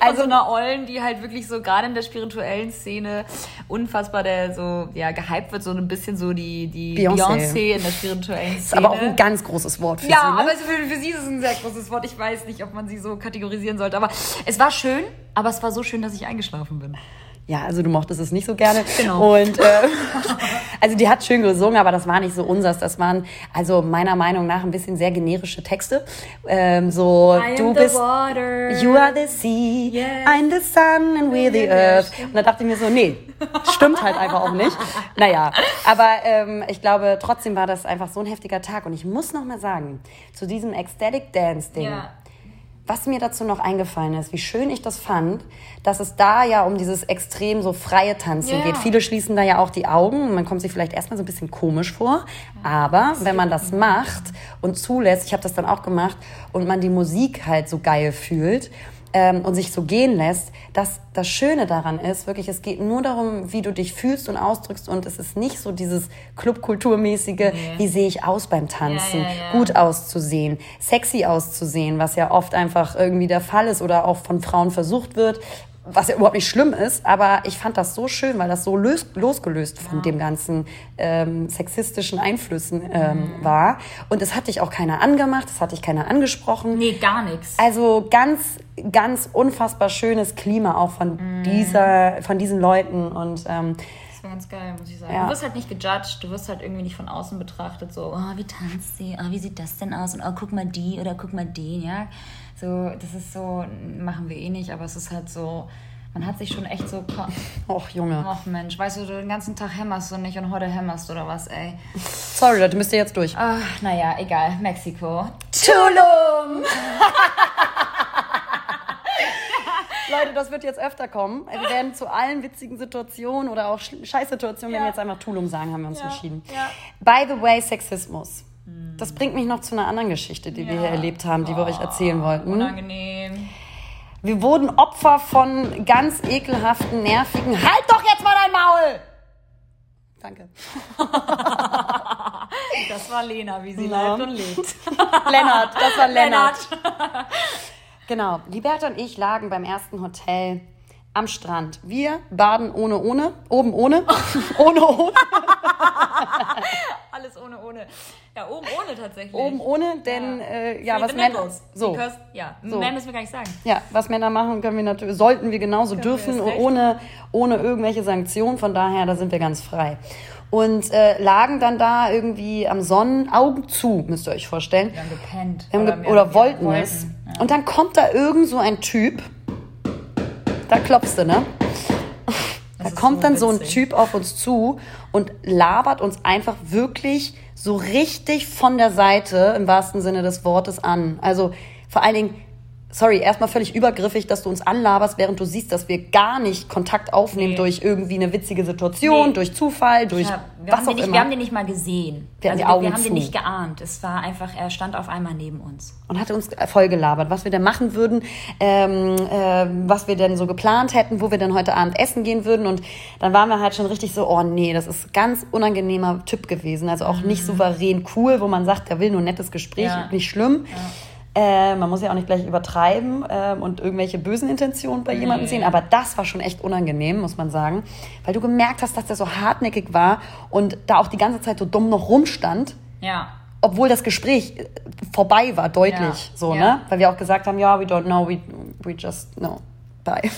also einer Ollen, die halt wirklich so gerade in der spirituellen Szene unfassbar der so, ja, gehypt wird, so ein bisschen so die, die Beyoncé. In der spirituellen ist Szene. aber auch ein ganz großes Wort für Ja, sie. Ne? aber für, für sie ist es ein sehr großes Wort. Ich weiß nicht, ob man sie so kategorisieren sollte. Aber es war schön, aber es war so schön, dass ich eingeschlafen bin. Ja, also du mochtest es nicht so gerne. Genau. Und äh, [laughs] also die hat schön gesungen, aber das war nicht so unsers. Das waren also meiner Meinung nach ein bisschen sehr generische Texte. Ähm, so du bist water. You are the sea, Yes. I'm the sun and we're the earth. Und da dachte ich mir so, nee, stimmt halt einfach auch nicht. Naja, aber ähm, ich glaube, trotzdem war das einfach so ein heftiger Tag. Und ich muss noch mal sagen, zu diesem Ecstatic Dance Ding, Ja. Was mir dazu noch eingefallen ist, wie schön ich das fand, dass es da ja um dieses extrem so freie Tanzen Ja. geht. Viele schließen da ja auch die Augen. Man kommt sich vielleicht erstmal so ein bisschen komisch vor. Aber wenn man das macht und zulässt, ich habe das dann auch gemacht, und man die Musik halt so geil fühlt, ähm, und sich so gehen lässt, dass das Schöne daran ist, wirklich, es geht nur darum, wie du dich fühlst und ausdrückst und es ist nicht so dieses Clubkulturmäßige, wie sehe ich aus beim Tanzen, Ja, ja, ja. gut auszusehen, sexy auszusehen, was ja oft einfach irgendwie der Fall ist oder auch von Frauen versucht wird, was ja überhaupt nicht schlimm ist, aber ich fand das so schön, weil das so lös losgelöst von dem ganzen ähm, sexistischen Einflüssen ähm, Mhm. war. Und es hat dich auch keiner angemacht, es hat dich keiner angesprochen. Nee, gar nichts. Also ganz, ganz unfassbar schönes Klima auch von Mhm. dieser, von diesen Leuten und ähm, Das war ganz geil, muss ich sagen. Ja. Du wirst halt nicht gejudged, du wirst halt irgendwie nicht von außen betrachtet, so, oh, wie tanzt sie, oh, wie sieht das denn aus und oh, guck mal die oder guck mal den, ja. So, das ist so, machen wir eh nicht, aber es ist halt so, man hat sich schon echt so, [laughs] Och, Junge. ach Mensch, weißt du, du den ganzen Tag hämmerst du nicht und heute hämmerst oder was, ey. Sorry, Leute, müsst ihr jetzt durch. Ach, naja, egal, Mexiko. Tulum! [laughs] [laughs] Leute, das wird jetzt öfter kommen. Wir werden zu allen witzigen Situationen oder auch Sch- Scheißsituationen, wenn Ja. wir jetzt einfach Tulum sagen, haben wir uns Ja, entschieden. ja. By the way, Sexismus. Das bringt mich noch zu einer anderen Geschichte, die wir Ja. hier erlebt haben, die wir euch erzählen wollten. Unangenehm. Wir wurden Opfer von ganz ekelhaften, nervigen. Halt doch jetzt mal dein Maul! Danke. [laughs] Das war Lena, wie sie Ja. lebt und lebt. [laughs] Lennart, das war Lennart. Lennart. [laughs] Genau, Liberta und ich lagen beim ersten Hotel am Strand. Wir baden ohne ohne, oben ohne, [laughs] ohne ohne, [laughs] Alles ohne, ohne. Ja, oben ohne tatsächlich. oben ohne, denn Ja. äh, ja, was Männer so, Because, ja, So. mehr müssen wir gar nicht sagen. ja, was Männer machen, können wir natürlich, sollten wir genauso wir dürfen, recht. ohne ohne irgendwelche Sanktionen. Von daher, da sind wir ganz frei. Und äh, lagen dann da irgendwie am Sonnen, Augen zu, müsst ihr euch vorstellen. Wir haben gepennt. Wir haben ge wir- oder wir wollten es. Ja. Und dann kommt da irgend so ein Typ. Da klopfst du, ne? Da Das kommt so dann so ein. Typ auf uns zu und labert uns einfach wirklich so richtig von der Seite im wahrsten Sinne des Wortes an. Also vor allen Dingen, sorry, erstmal völlig übergriffig, dass du uns anlaberst, während du siehst, dass wir gar nicht Kontakt aufnehmen Nee. durch irgendwie eine witzige Situation, Nee. durch Zufall, durch Ja, wir, was haben auch nicht, immer. wir haben den nicht mal gesehen. Wir haben also die Augen wir haben zu. den nicht geahnt. Es war einfach, er stand auf einmal neben uns. und hatte uns voll gelabert, was wir denn machen würden, ähm, äh, was wir denn so geplant hätten, wo wir denn heute Abend essen gehen würden. Und dann waren wir halt schon richtig so, oh nee, das ist ganz unangenehmer Typ gewesen. Also auch nicht souverän cool, wo man sagt, der will nur ein nettes Gespräch, Mhm. Ja. nicht schlimm. Äh, man muss ja auch nicht gleich übertreiben ähm, und irgendwelche bösen Intentionen bei jemandem sehen, aber das war schon echt unangenehm, muss man sagen, weil du gemerkt hast, dass der so hartnäckig war und da auch die ganze Zeit so dumm noch rumstand Ja. obwohl das Gespräch äh, vorbei war, deutlich Ja. so, Ja. ne? Weil wir auch gesagt haben, ja, we don't know, we, we just know. bye. [laughs]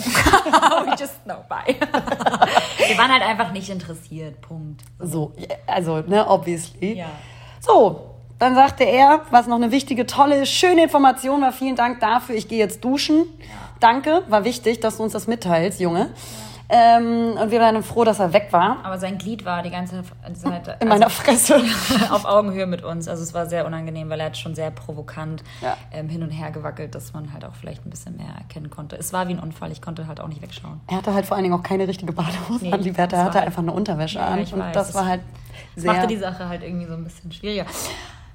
We just know, bye. [laughs] wir waren halt einfach nicht interessiert, Punkt. So, also, ne, obviously. Ja. So, dann sagte er, was noch eine wichtige, tolle, schöne Information war, vielen Dank dafür, ich gehe jetzt duschen. Danke, war wichtig, dass du uns das mitteilst, Junge. Ähm, und wir waren froh, dass er weg war. Aber sein Glied war die ganze Zeit In meiner Fresse. [laughs] auf Augenhöhe mit uns. Also es war sehr unangenehm, weil er hat schon sehr provokant Ja. ähm, hin und her gewackelt, dass man halt auch vielleicht ein bisschen mehr erkennen konnte. Es war wie ein Unfall, ich konnte halt auch nicht wegschauen. Er hatte halt vor allen Dingen auch keine richtige Badehose Nee, an. Die Werte hatte halt- einfach eine Unterwäsche Ja, an. Und das das- war halt sehr. machte die Sache halt irgendwie so ein bisschen schwieriger.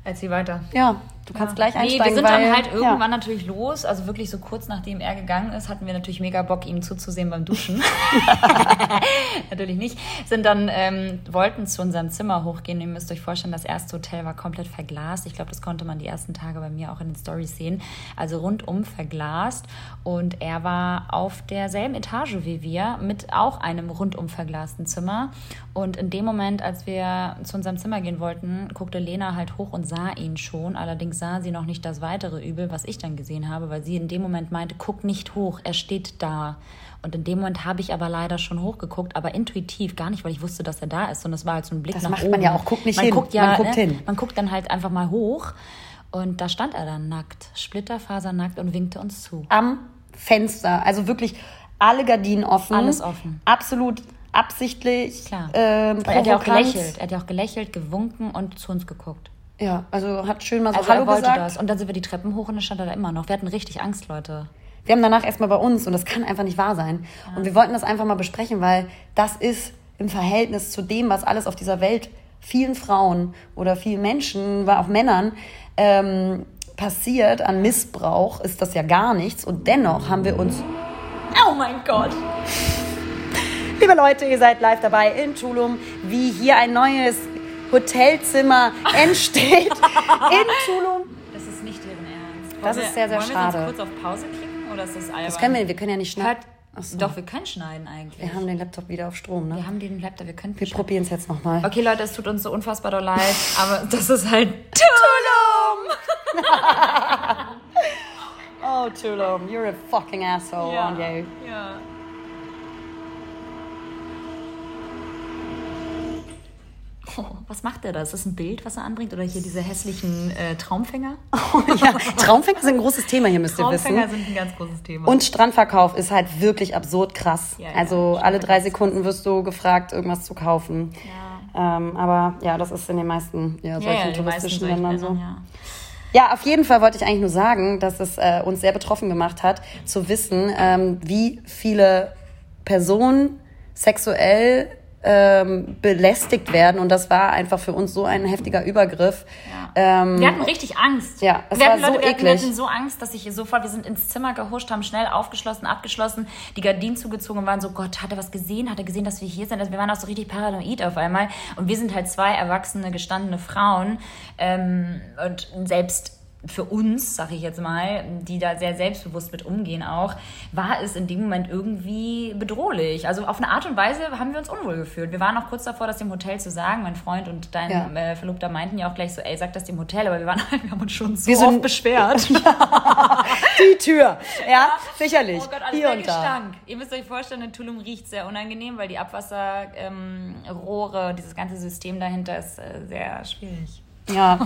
Erzähl weiter. ja, du kannst gleich Nee, einsteigen. wir sind weil, dann halt irgendwann Ja. natürlich los. Also wirklich so kurz nachdem er gegangen ist, hatten wir natürlich mega Bock, ihm zuzusehen beim Duschen. [laughs] [laughs] natürlich nicht. Sind dann, ähm, wollten zu unserem Zimmer hochgehen. Ihr müsst euch vorstellen, das erste Hotel war komplett verglast. Ich glaube, das konnte man die ersten Tage bei mir auch in den Stories sehen. Also rundum verglast. Und er war auf derselben Etage wie wir mit auch einem rundum verglasten Zimmer. Und in dem Moment, als wir zu unserem Zimmer gehen wollten, guckte Lena halt hoch und sah ihn schon. Allerdings sah sie noch nicht das weitere Übel, was ich dann gesehen habe, weil sie in dem Moment meinte, guck nicht hoch, er steht da. Und in dem Moment habe ich aber leider schon hochgeguckt, aber intuitiv, gar nicht, weil ich wusste, dass er da ist. Und es war halt so ein Blick Das nach macht oben. man ja auch. Guckt nicht hin. Guckt ja, Man guckt ne? hin. Man guckt dann halt einfach mal hoch. Und da stand er dann nackt, splitterfasernackt und winkte uns zu. am Fenster. Also wirklich alle Gardinen offen. Alles offen. Absolut absichtlich. Klar. Ähm, er hat ja auch gelächelt. Er hat ja auch gelächelt, gewunken und zu uns geguckt. Ja, also hat schön mal so Also Hallo er wollte gesagt. das. Und dann sind wir die Treppen hoch und dann stand er da immer noch. Wir hatten richtig Angst, Leute. Wir haben danach erstmal bei uns und das kann einfach nicht wahr sein. Und wir wollten das einfach mal besprechen, weil das ist im Verhältnis zu dem, was alles auf dieser Welt vielen Frauen oder vielen Menschen, auch Männern ähm, passiert an Missbrauch, ist das ja gar nichts. Und dennoch haben wir uns Oh mein Gott. [laughs] Liebe Leute, ihr seid live dabei in Tulum, wie hier ein neues Hotelzimmer [laughs] entsteht [laughs] in Tulum. Das ist nicht deren Ernst. Das ist sehr, sehr wollen schade. wir jetzt kurz auf Pause klicken oder ist das albern? Das können wir, wir können ja nicht schneiden. So. Doch, wir können schneiden eigentlich. Wir haben den Laptop wieder auf Strom, ne? Wir haben den Laptop, wir können Wir probieren es jetzt nochmal. Okay, Leute, es tut uns so unfassbar doll leid, aber [laughs] das ist halt Tulum! Oh, Tulum, you're a fucking asshole, aren't you? ja. Oh, [laughs] was macht er da? Ist das ein Bild, was er anbringt? Oder hier diese hässlichen äh, Traumfänger? [laughs] ja, Traumfänger sind ein großes Thema hier, müsst ihr Traumfänger wissen. sind ein ganz großes Thema. Und Strandverkauf ist halt wirklich absurd krass. Ja, ja, also alle drei. Sekunden wirst du gefragt, irgendwas zu kaufen. Ähm, aber ja, das ist in den meisten ja, solchen ja, ja, touristischen Ländern so. Ja, auf jeden Fall wollte ich eigentlich nur sagen, dass es äh, uns sehr betroffen gemacht hat, zu wissen, ähm, wie viele Personen sexuell ähm, belästigt werden. Und das war einfach für uns so ein heftiger Übergriff. Ja. Ähm, Wir hatten richtig Angst. Ja, es wir hatten, war so Leute, hatten, wir eklig. hatten so Angst, dass ich sofort, wir sind ins Zimmer gehuscht, haben schnell aufgeschlossen, abgeschlossen, die Gardinen zugezogen und waren so, Gott, hat er was gesehen? Hat er gesehen, dass wir hier sind? Also wir waren auch so richtig paranoid auf einmal. Und wir sind halt zwei erwachsene, gestandene Frauen. Ähm, und selbst für uns, sag ich jetzt mal, die da sehr selbstbewusst mit umgehen auch, war es in dem Moment irgendwie bedrohlich. Also auf eine Art und Weise haben wir uns unwohl gefühlt. Wir waren auch kurz davor, das dem Hotel zu sagen. Mein Freund und dein Ja. äh, Verlobter meinten ja auch gleich so, ey, sag das dem Hotel. Aber wir waren halt, wir haben uns schon so Wir sind- oft beschwert. [laughs] die Tür. Ja, sicherlich. Oh Gott, alles Hier der und da. Gestank. Ihr müsst euch vorstellen, in Tulum riecht sehr unangenehm, weil die Abwasserrohre, ähm, dieses ganze System dahinter ist äh, sehr schwierig. Ja.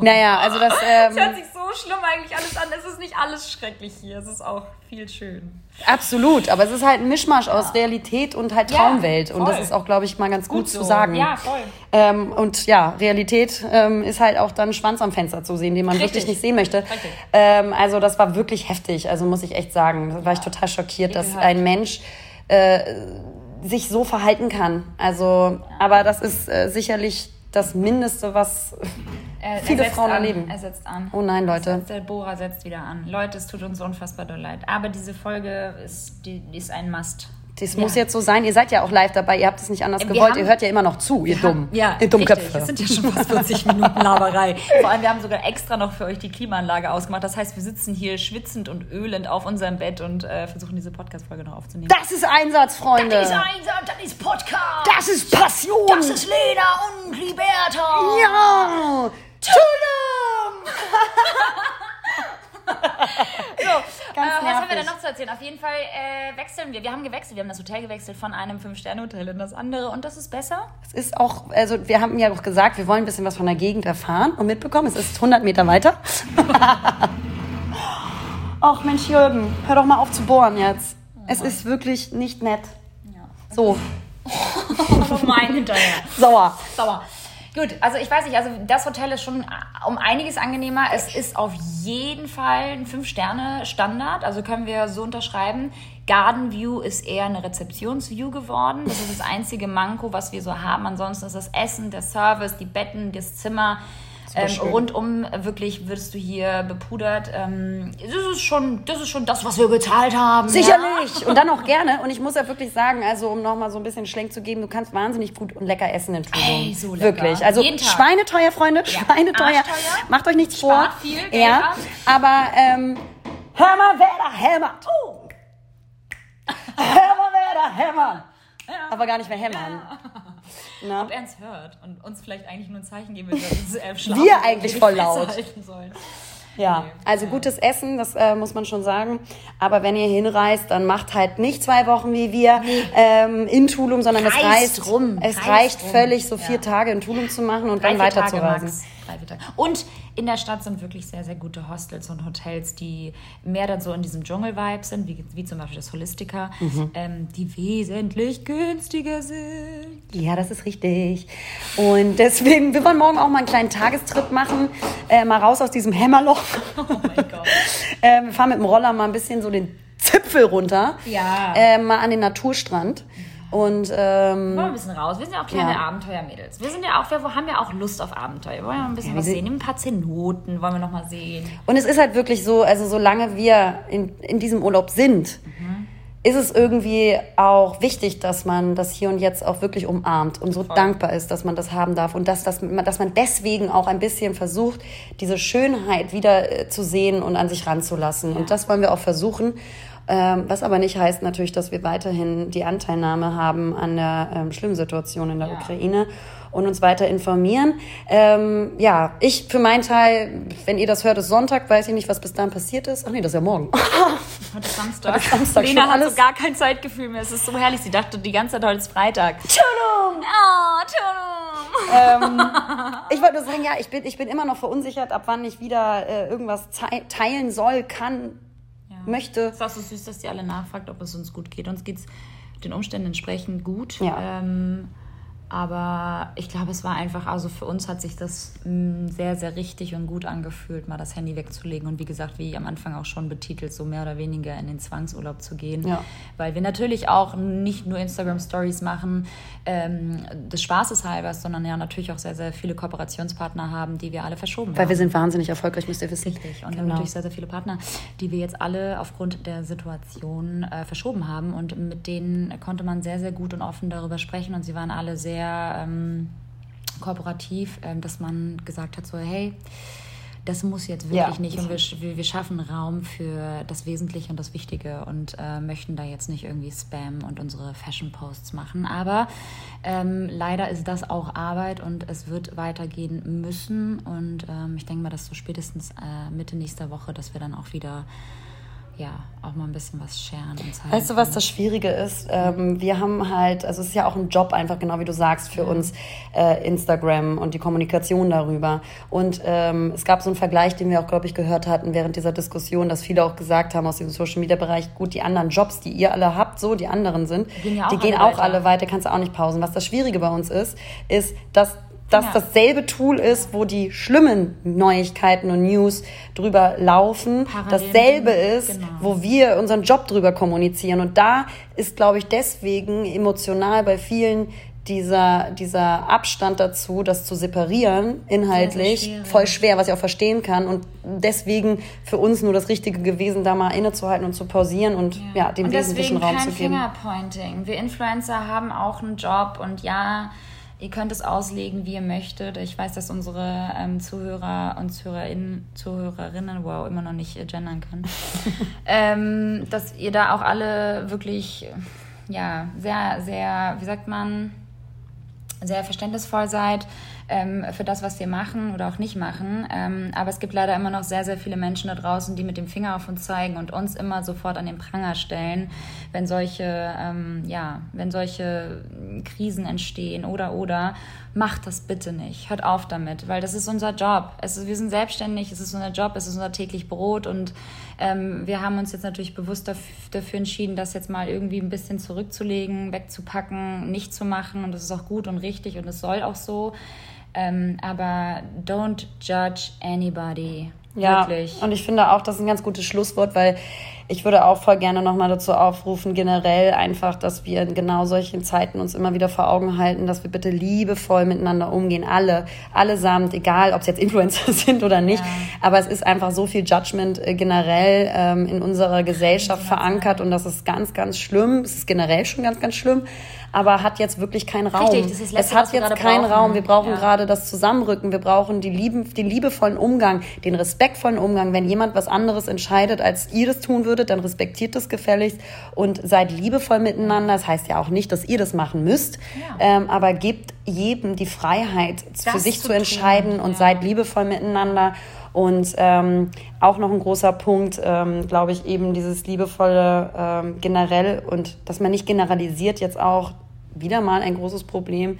Naja, also das. [laughs] Es hört Ähm, sich so schlimm eigentlich alles an. Es ist nicht alles schrecklich hier. Es ist auch viel schön. absolut. Aber es ist halt ein Mischmasch aus Realität und halt Ja, Traumwelt. und das ist auch, glaube ich, mal ganz gut, zu so. sagen. Ja, voll. Ähm, und ja, Realität ähm, ist halt auch dann Schwanz am Fenster zu sehen, den man Richtig. wirklich nicht sehen möchte. Ähm, also das war wirklich heftig, also muss ich echt sagen. Da war ich total schockiert, dass ein Mensch äh, sich so verhalten kann. Also, aber das ist äh, sicherlich das Mindeste, was [laughs] Er, viele er setzt Frauen an. erleben. Er setzt an. Oh nein, Leute. Das- Der Bohrer setzt wieder an. Leute, es tut uns unfassbar doll leid. Aber diese Folge ist, die, die ist ein Must. Das Ja. muss jetzt so sein. Ihr seid ja auch live dabei. Ihr habt es nicht anders Wir gewollt. haben- ihr hört ja immer noch zu, ihr dumm. Ja, ihr Dummköpfe. Es sind ja schon fast 40 Minuten Laberei. Vor allem, wir haben sogar extra noch für euch die Klimaanlage ausgemacht. Das heißt, wir sitzen hier schwitzend und ölend auf unserem Bett und äh, versuchen diese Podcast-Folge noch aufzunehmen. Das ist Einsatz, Freunde. Einsatz, das ist Podcast. Das ist Passion. Lena und Liberta. ja. Tulum. [laughs] so, [laughs] äh, was haben wir denn noch zu erzählen? Auf jeden Fall äh, wechseln wir. Wir haben gewechselt. Wir haben das Hotel gewechselt von einem Fünf-Sterne-Hotel in das andere. Und das ist besser? Es ist auch, also wir haben ja auch gesagt, wir wollen ein bisschen was von der Gegend erfahren und mitbekommen. Es ist 100 Meter weiter. [laughs] Ach Mensch, Jürgen, hör doch mal auf zu bohren jetzt. Es ist wirklich nicht nett. Ja. So, [laughs] mein hinterher. sauer. Sauer. Gut, also ich weiß nicht, also das Hotel ist schon um einiges angenehmer. Es ist auf jeden Fall ein Fünf-Sterne-Standard, also können wir so unterschreiben. Garden View ist eher eine Rezeptionsview geworden. Das ist das einzige Manko, was wir so haben. Ansonsten ist das Essen, der Service, die Betten, das Zimmer. Ähm, rundum wirklich wirst du hier bepudert. Ähm, das, ist schon, das ist schon das, was wir bezahlt haben. Ja? Sicherlich. [laughs] Und dann auch gerne. Und ich muss ja wirklich sagen, also um nochmal so ein bisschen Schlenk zu geben, du kannst wahnsinnig gut und lecker essen in Tulum. Ey, so lecker. Wirklich. Also schweineteuer, Freunde, schweineteuer. arschteuer. Macht euch nichts Spart vor. viel Geld ja, ab. aber ähm, hör mal, wer da hämmert. hör mal, wer da hämmert. Aber gar nicht mehr hämmern. Na? Ob er uns hört und uns vielleicht eigentlich nur ein Zeichen geben will, dass wir schlafen Wir eigentlich voll laut. sollen. Ja, Nee. also gutes Essen, das äh, muss man schon sagen. Aber wenn ihr hinreist, dann macht halt nicht zwei Wochen wie wir ähm, in Tulum, sondern es Reist reicht rum, Es reicht rum. völlig, so Ja. vier Tage in Tulum zu machen und Drei, dann vier Drei, vier Tage. Und in der Stadt sind wirklich sehr, sehr gute Hostels und Hotels, die mehr dann so in diesem Dschungel-Vibe sind, wie, wie zum Beispiel das Holistica, Mhm. ähm, die wesentlich günstiger sind. Ja, das ist richtig. Und deswegen, wir wollen morgen auch mal einen kleinen Tagestrip machen, äh, mal raus aus diesem Hämmerloch. [laughs] Oh mein Gott. [laughs] äh, wir fahren mit dem Roller mal ein bisschen so den Zipfel runter, Ja. äh, mal an den Naturstrand. Und ähm, Wir wollen ein bisschen raus. Wir sind ja auch kleine Ja. Abenteuermädels. Wir sind ja auch, wir haben ja auch Lust auf Abenteuer. Wir wollen ja ein bisschen Ja, was sehen. Ein paar Zenoten wollen wir noch mal sehen. Und es ist halt wirklich so, also solange wir in, in diesem Urlaub sind, ist es irgendwie auch wichtig, dass man das hier und jetzt auch wirklich umarmt und so dankbar ist, dass man das haben darf und dass, dass, man, dass man deswegen auch ein bisschen versucht, diese Schönheit wieder äh, zu sehen und an sich ranzulassen. Und das wollen wir auch versuchen. Ähm, was aber nicht heißt natürlich, dass wir weiterhin die Anteilnahme haben an der ähm, schlimmen Situation in der Ja. Ukraine und uns weiter informieren. Ähm, ja, ich für meinen Teil, wenn ihr das hört, ist Sonntag, weiß ich nicht, was bis dahin passiert ist. Ach nee, das ist ja morgen. [laughs] Heute [laughs] ist Samstag. Heute ist Samstag, Lena hat so gar kein Zeitgefühl mehr. Es ist so herrlich. Sie dachte die ganze Zeit, heute ist Freitag. Tulum! Oh, Tulum. Ich wollte nur sagen, ja, ich bin, ich bin immer noch verunsichert, ab wann ich wieder äh, irgendwas teilen soll, kann, möchte. Es ist auch so süß, dass die alle nachfragt, ob es uns gut geht. Uns geht es den Umständen entsprechend gut. Ja. Ähm, aber ich glaube, es war einfach, also für uns hat sich das mh, sehr, sehr richtig und gut angefühlt, mal das Handy wegzulegen und wie gesagt, wie am Anfang auch schon betitelt, so mehr oder weniger in den Zwangsurlaub zu gehen. Ja. Weil wir natürlich auch nicht nur Instagram-Stories machen, ähm, des Spaßes halber, sondern ja natürlich auch sehr, sehr viele Kooperationspartner haben, die wir alle verschoben Weil haben. wir sind wahnsinnig erfolgreich, müsst ihr wissen. Richtig. Und wir haben Genau. natürlich sehr, sehr viele Partner, die wir jetzt alle aufgrund der Situation äh, verschoben haben. Und mit denen konnte man sehr, sehr gut und offen darüber sprechen. Und sie waren alle sehr ähm, kooperativ, ähm, dass man gesagt hat, so, hey, das muss jetzt wirklich Ja. nicht. Und wir, wir schaffen Raum für das Wesentliche und das Wichtige und äh, möchten da jetzt nicht irgendwie Spam und unsere Fashion-Posts machen. Aber ähm, leider ist das auch Arbeit und es wird weitergehen müssen. Und ähm, ich denke mal, dass so spätestens äh, Mitte nächster Woche, dass wir dann auch wieder ja, auch mal ein bisschen was scheren und zeigen. Weißt du, was das Schwierige ist? Ähm, wir haben halt, also es ist ja auch ein Job einfach, genau wie du sagst, für uns äh, Instagram und die Kommunikation darüber. Und ähm, es gab so einen Vergleich, den wir auch, glaube ich, gehört hatten während dieser Diskussion, dass viele auch gesagt haben aus dem Social-Media-Bereich, gut, die anderen Jobs, die ihr alle habt, so die anderen sind, gehen ja auch die gehen alle auch weiter. alle weiter, kannst du auch nicht pausen. Was das Schwierige bei uns ist, ist, dass das Ja. dasselbe Tool ist, wo die schlimmen Neuigkeiten und News drüber laufen, Parallel. dasselbe ist, Genau. wo wir unseren Job drüber kommunizieren. Und da ist, glaube ich, deswegen emotional bei vielen dieser, dieser Abstand dazu, das zu separieren, inhaltlich, schwierig. voll schwer, was ich auch verstehen kann. Und deswegen für uns nur das Richtige gewesen, da mal innezuhalten und zu pausieren und ja, dem und wesentlichen Raum zu geben. Fingerpointing. Wir Influencer haben auch einen Job und ja, ihr könnt es auslegen, wie ihr möchtet. Ich weiß, dass unsere ähm, Zuhörer und Zuhörerinnen, Zuhörerinnen, wow, immer noch nicht äh, gendern können, [laughs] ähm, dass ihr da auch alle wirklich, ja, sehr, sehr, wie sagt man, sehr verständnisvoll seid ähm, für das, was wir machen oder auch nicht machen. Ähm, aber es gibt leider immer noch sehr, sehr viele Menschen da draußen, die mit dem Finger auf uns zeigen und uns immer sofort an den Pranger stellen, wenn solche, ähm, ja, wenn solche Krisen entstehen oder oder. Macht das bitte nicht. Hört auf damit, weil das ist unser Job. Es ist, wir sind selbstständig, es ist unser Job, es ist unser täglich Brot und ähm, wir haben uns jetzt natürlich bewusst dafür entschieden, das jetzt mal irgendwie ein bisschen zurückzulegen, wegzupacken, nicht zu machen und das ist auch gut und richtig und es soll auch so. Ähm, aber don't judge anybody. Ja, Wirklich. und ich finde auch, das ist ein ganz gutes Schlusswort, weil ich würde auch voll gerne nochmal dazu aufrufen, generell einfach, dass wir in genau solchen Zeiten uns immer wieder vor Augen halten, dass wir bitte liebevoll miteinander umgehen. Alle, allesamt, egal ob es jetzt Influencer [laughs] sind oder nicht. Ja. Aber es ist einfach so viel Judgment äh, generell ähm, in unserer Gesellschaft verankert und das ist ganz, ganz schlimm. Es ist generell schon ganz, ganz schlimm aber hat jetzt wirklich keinen Raum. Richtig, das ist das Letzte, es hat jetzt keinen brauchen. Raum. Wir brauchen ja. gerade das Zusammenrücken. Wir brauchen die lieben, den liebevollen Umgang, den respektvollen Umgang. Wenn jemand was anderes entscheidet, als ihr das tun würdet, dann respektiert das gefälligst und seid liebevoll miteinander. Das heißt ja auch nicht, dass ihr das machen müsst, ja. ähm, aber gebt jedem die Freiheit, das für sich zu, zu entscheiden tun. und ja. seid liebevoll miteinander. Und ähm, auch noch ein großer Punkt, ähm, glaube ich, eben dieses liebevolle ähm, generell und dass man nicht generalisiert jetzt auch wieder mal ein großes Problem,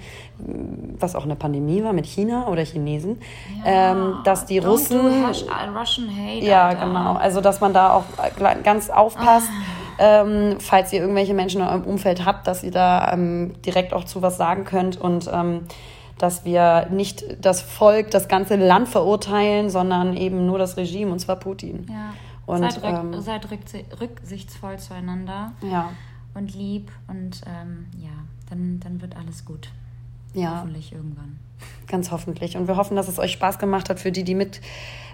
was auch eine Pandemie war mit China oder Chinesen, ja, ähm, dass die Russen. Russian hate, ja, genau. Also, dass man da auch ganz aufpasst. Ah. Ähm, falls ihr irgendwelche Menschen in eurem Umfeld habt, dass ihr da ähm, direkt auch zu was sagen könnt und ähm, dass wir nicht das Volk, das ganze Land verurteilen, sondern eben nur das Regime, und zwar Putin. Ja. Und, seid, rück, ähm, seid rücksichtsvoll zueinander ja. und lieb und ähm, ja, dann, dann wird alles gut. Ja. Hoffentlich irgendwann. Ganz hoffentlich. Und wir hoffen, dass es euch Spaß gemacht hat für die, die mit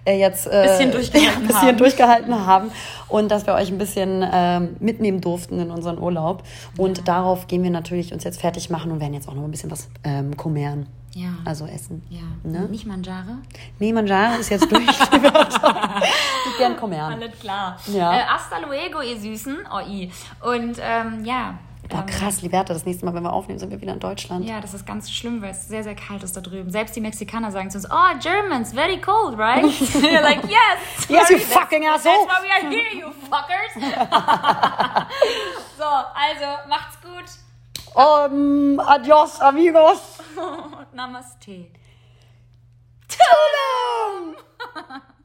äh, jetzt äh, bisschen, [laughs] durchgehalten, ja, bisschen haben. durchgehalten haben und dass wir euch ein bisschen äh, mitnehmen durften in unseren Urlaub. Und ja. darauf gehen wir natürlich uns jetzt fertig machen und werden jetzt auch noch ein bisschen was ähm, kommern. Ja. Also essen. Ja. Ne? Nicht Mangiare? Nee, Mangiare ist jetzt durch. [laughs] ich gern kommern. Alles klar. Ja. Äh, hasta luego, ihr Süßen. Oh, i. Und ähm, ja, Boah, krass, Liberta, das nächste Mal, wenn wir aufnehmen, sind wir wieder in Deutschland. Ja, das ist ganz schlimm, weil es sehr, sehr kalt ist da drüben. Selbst die Mexikaner sagen zu uns, oh, Germans, very cold, right? [laughs] [laughs] You're like, yes. Yes, you fucking asshole. That's why we are here, you fuckers. so, also, macht's gut. Um, adios, amigos. [laughs] Namaste. Tulum! [laughs]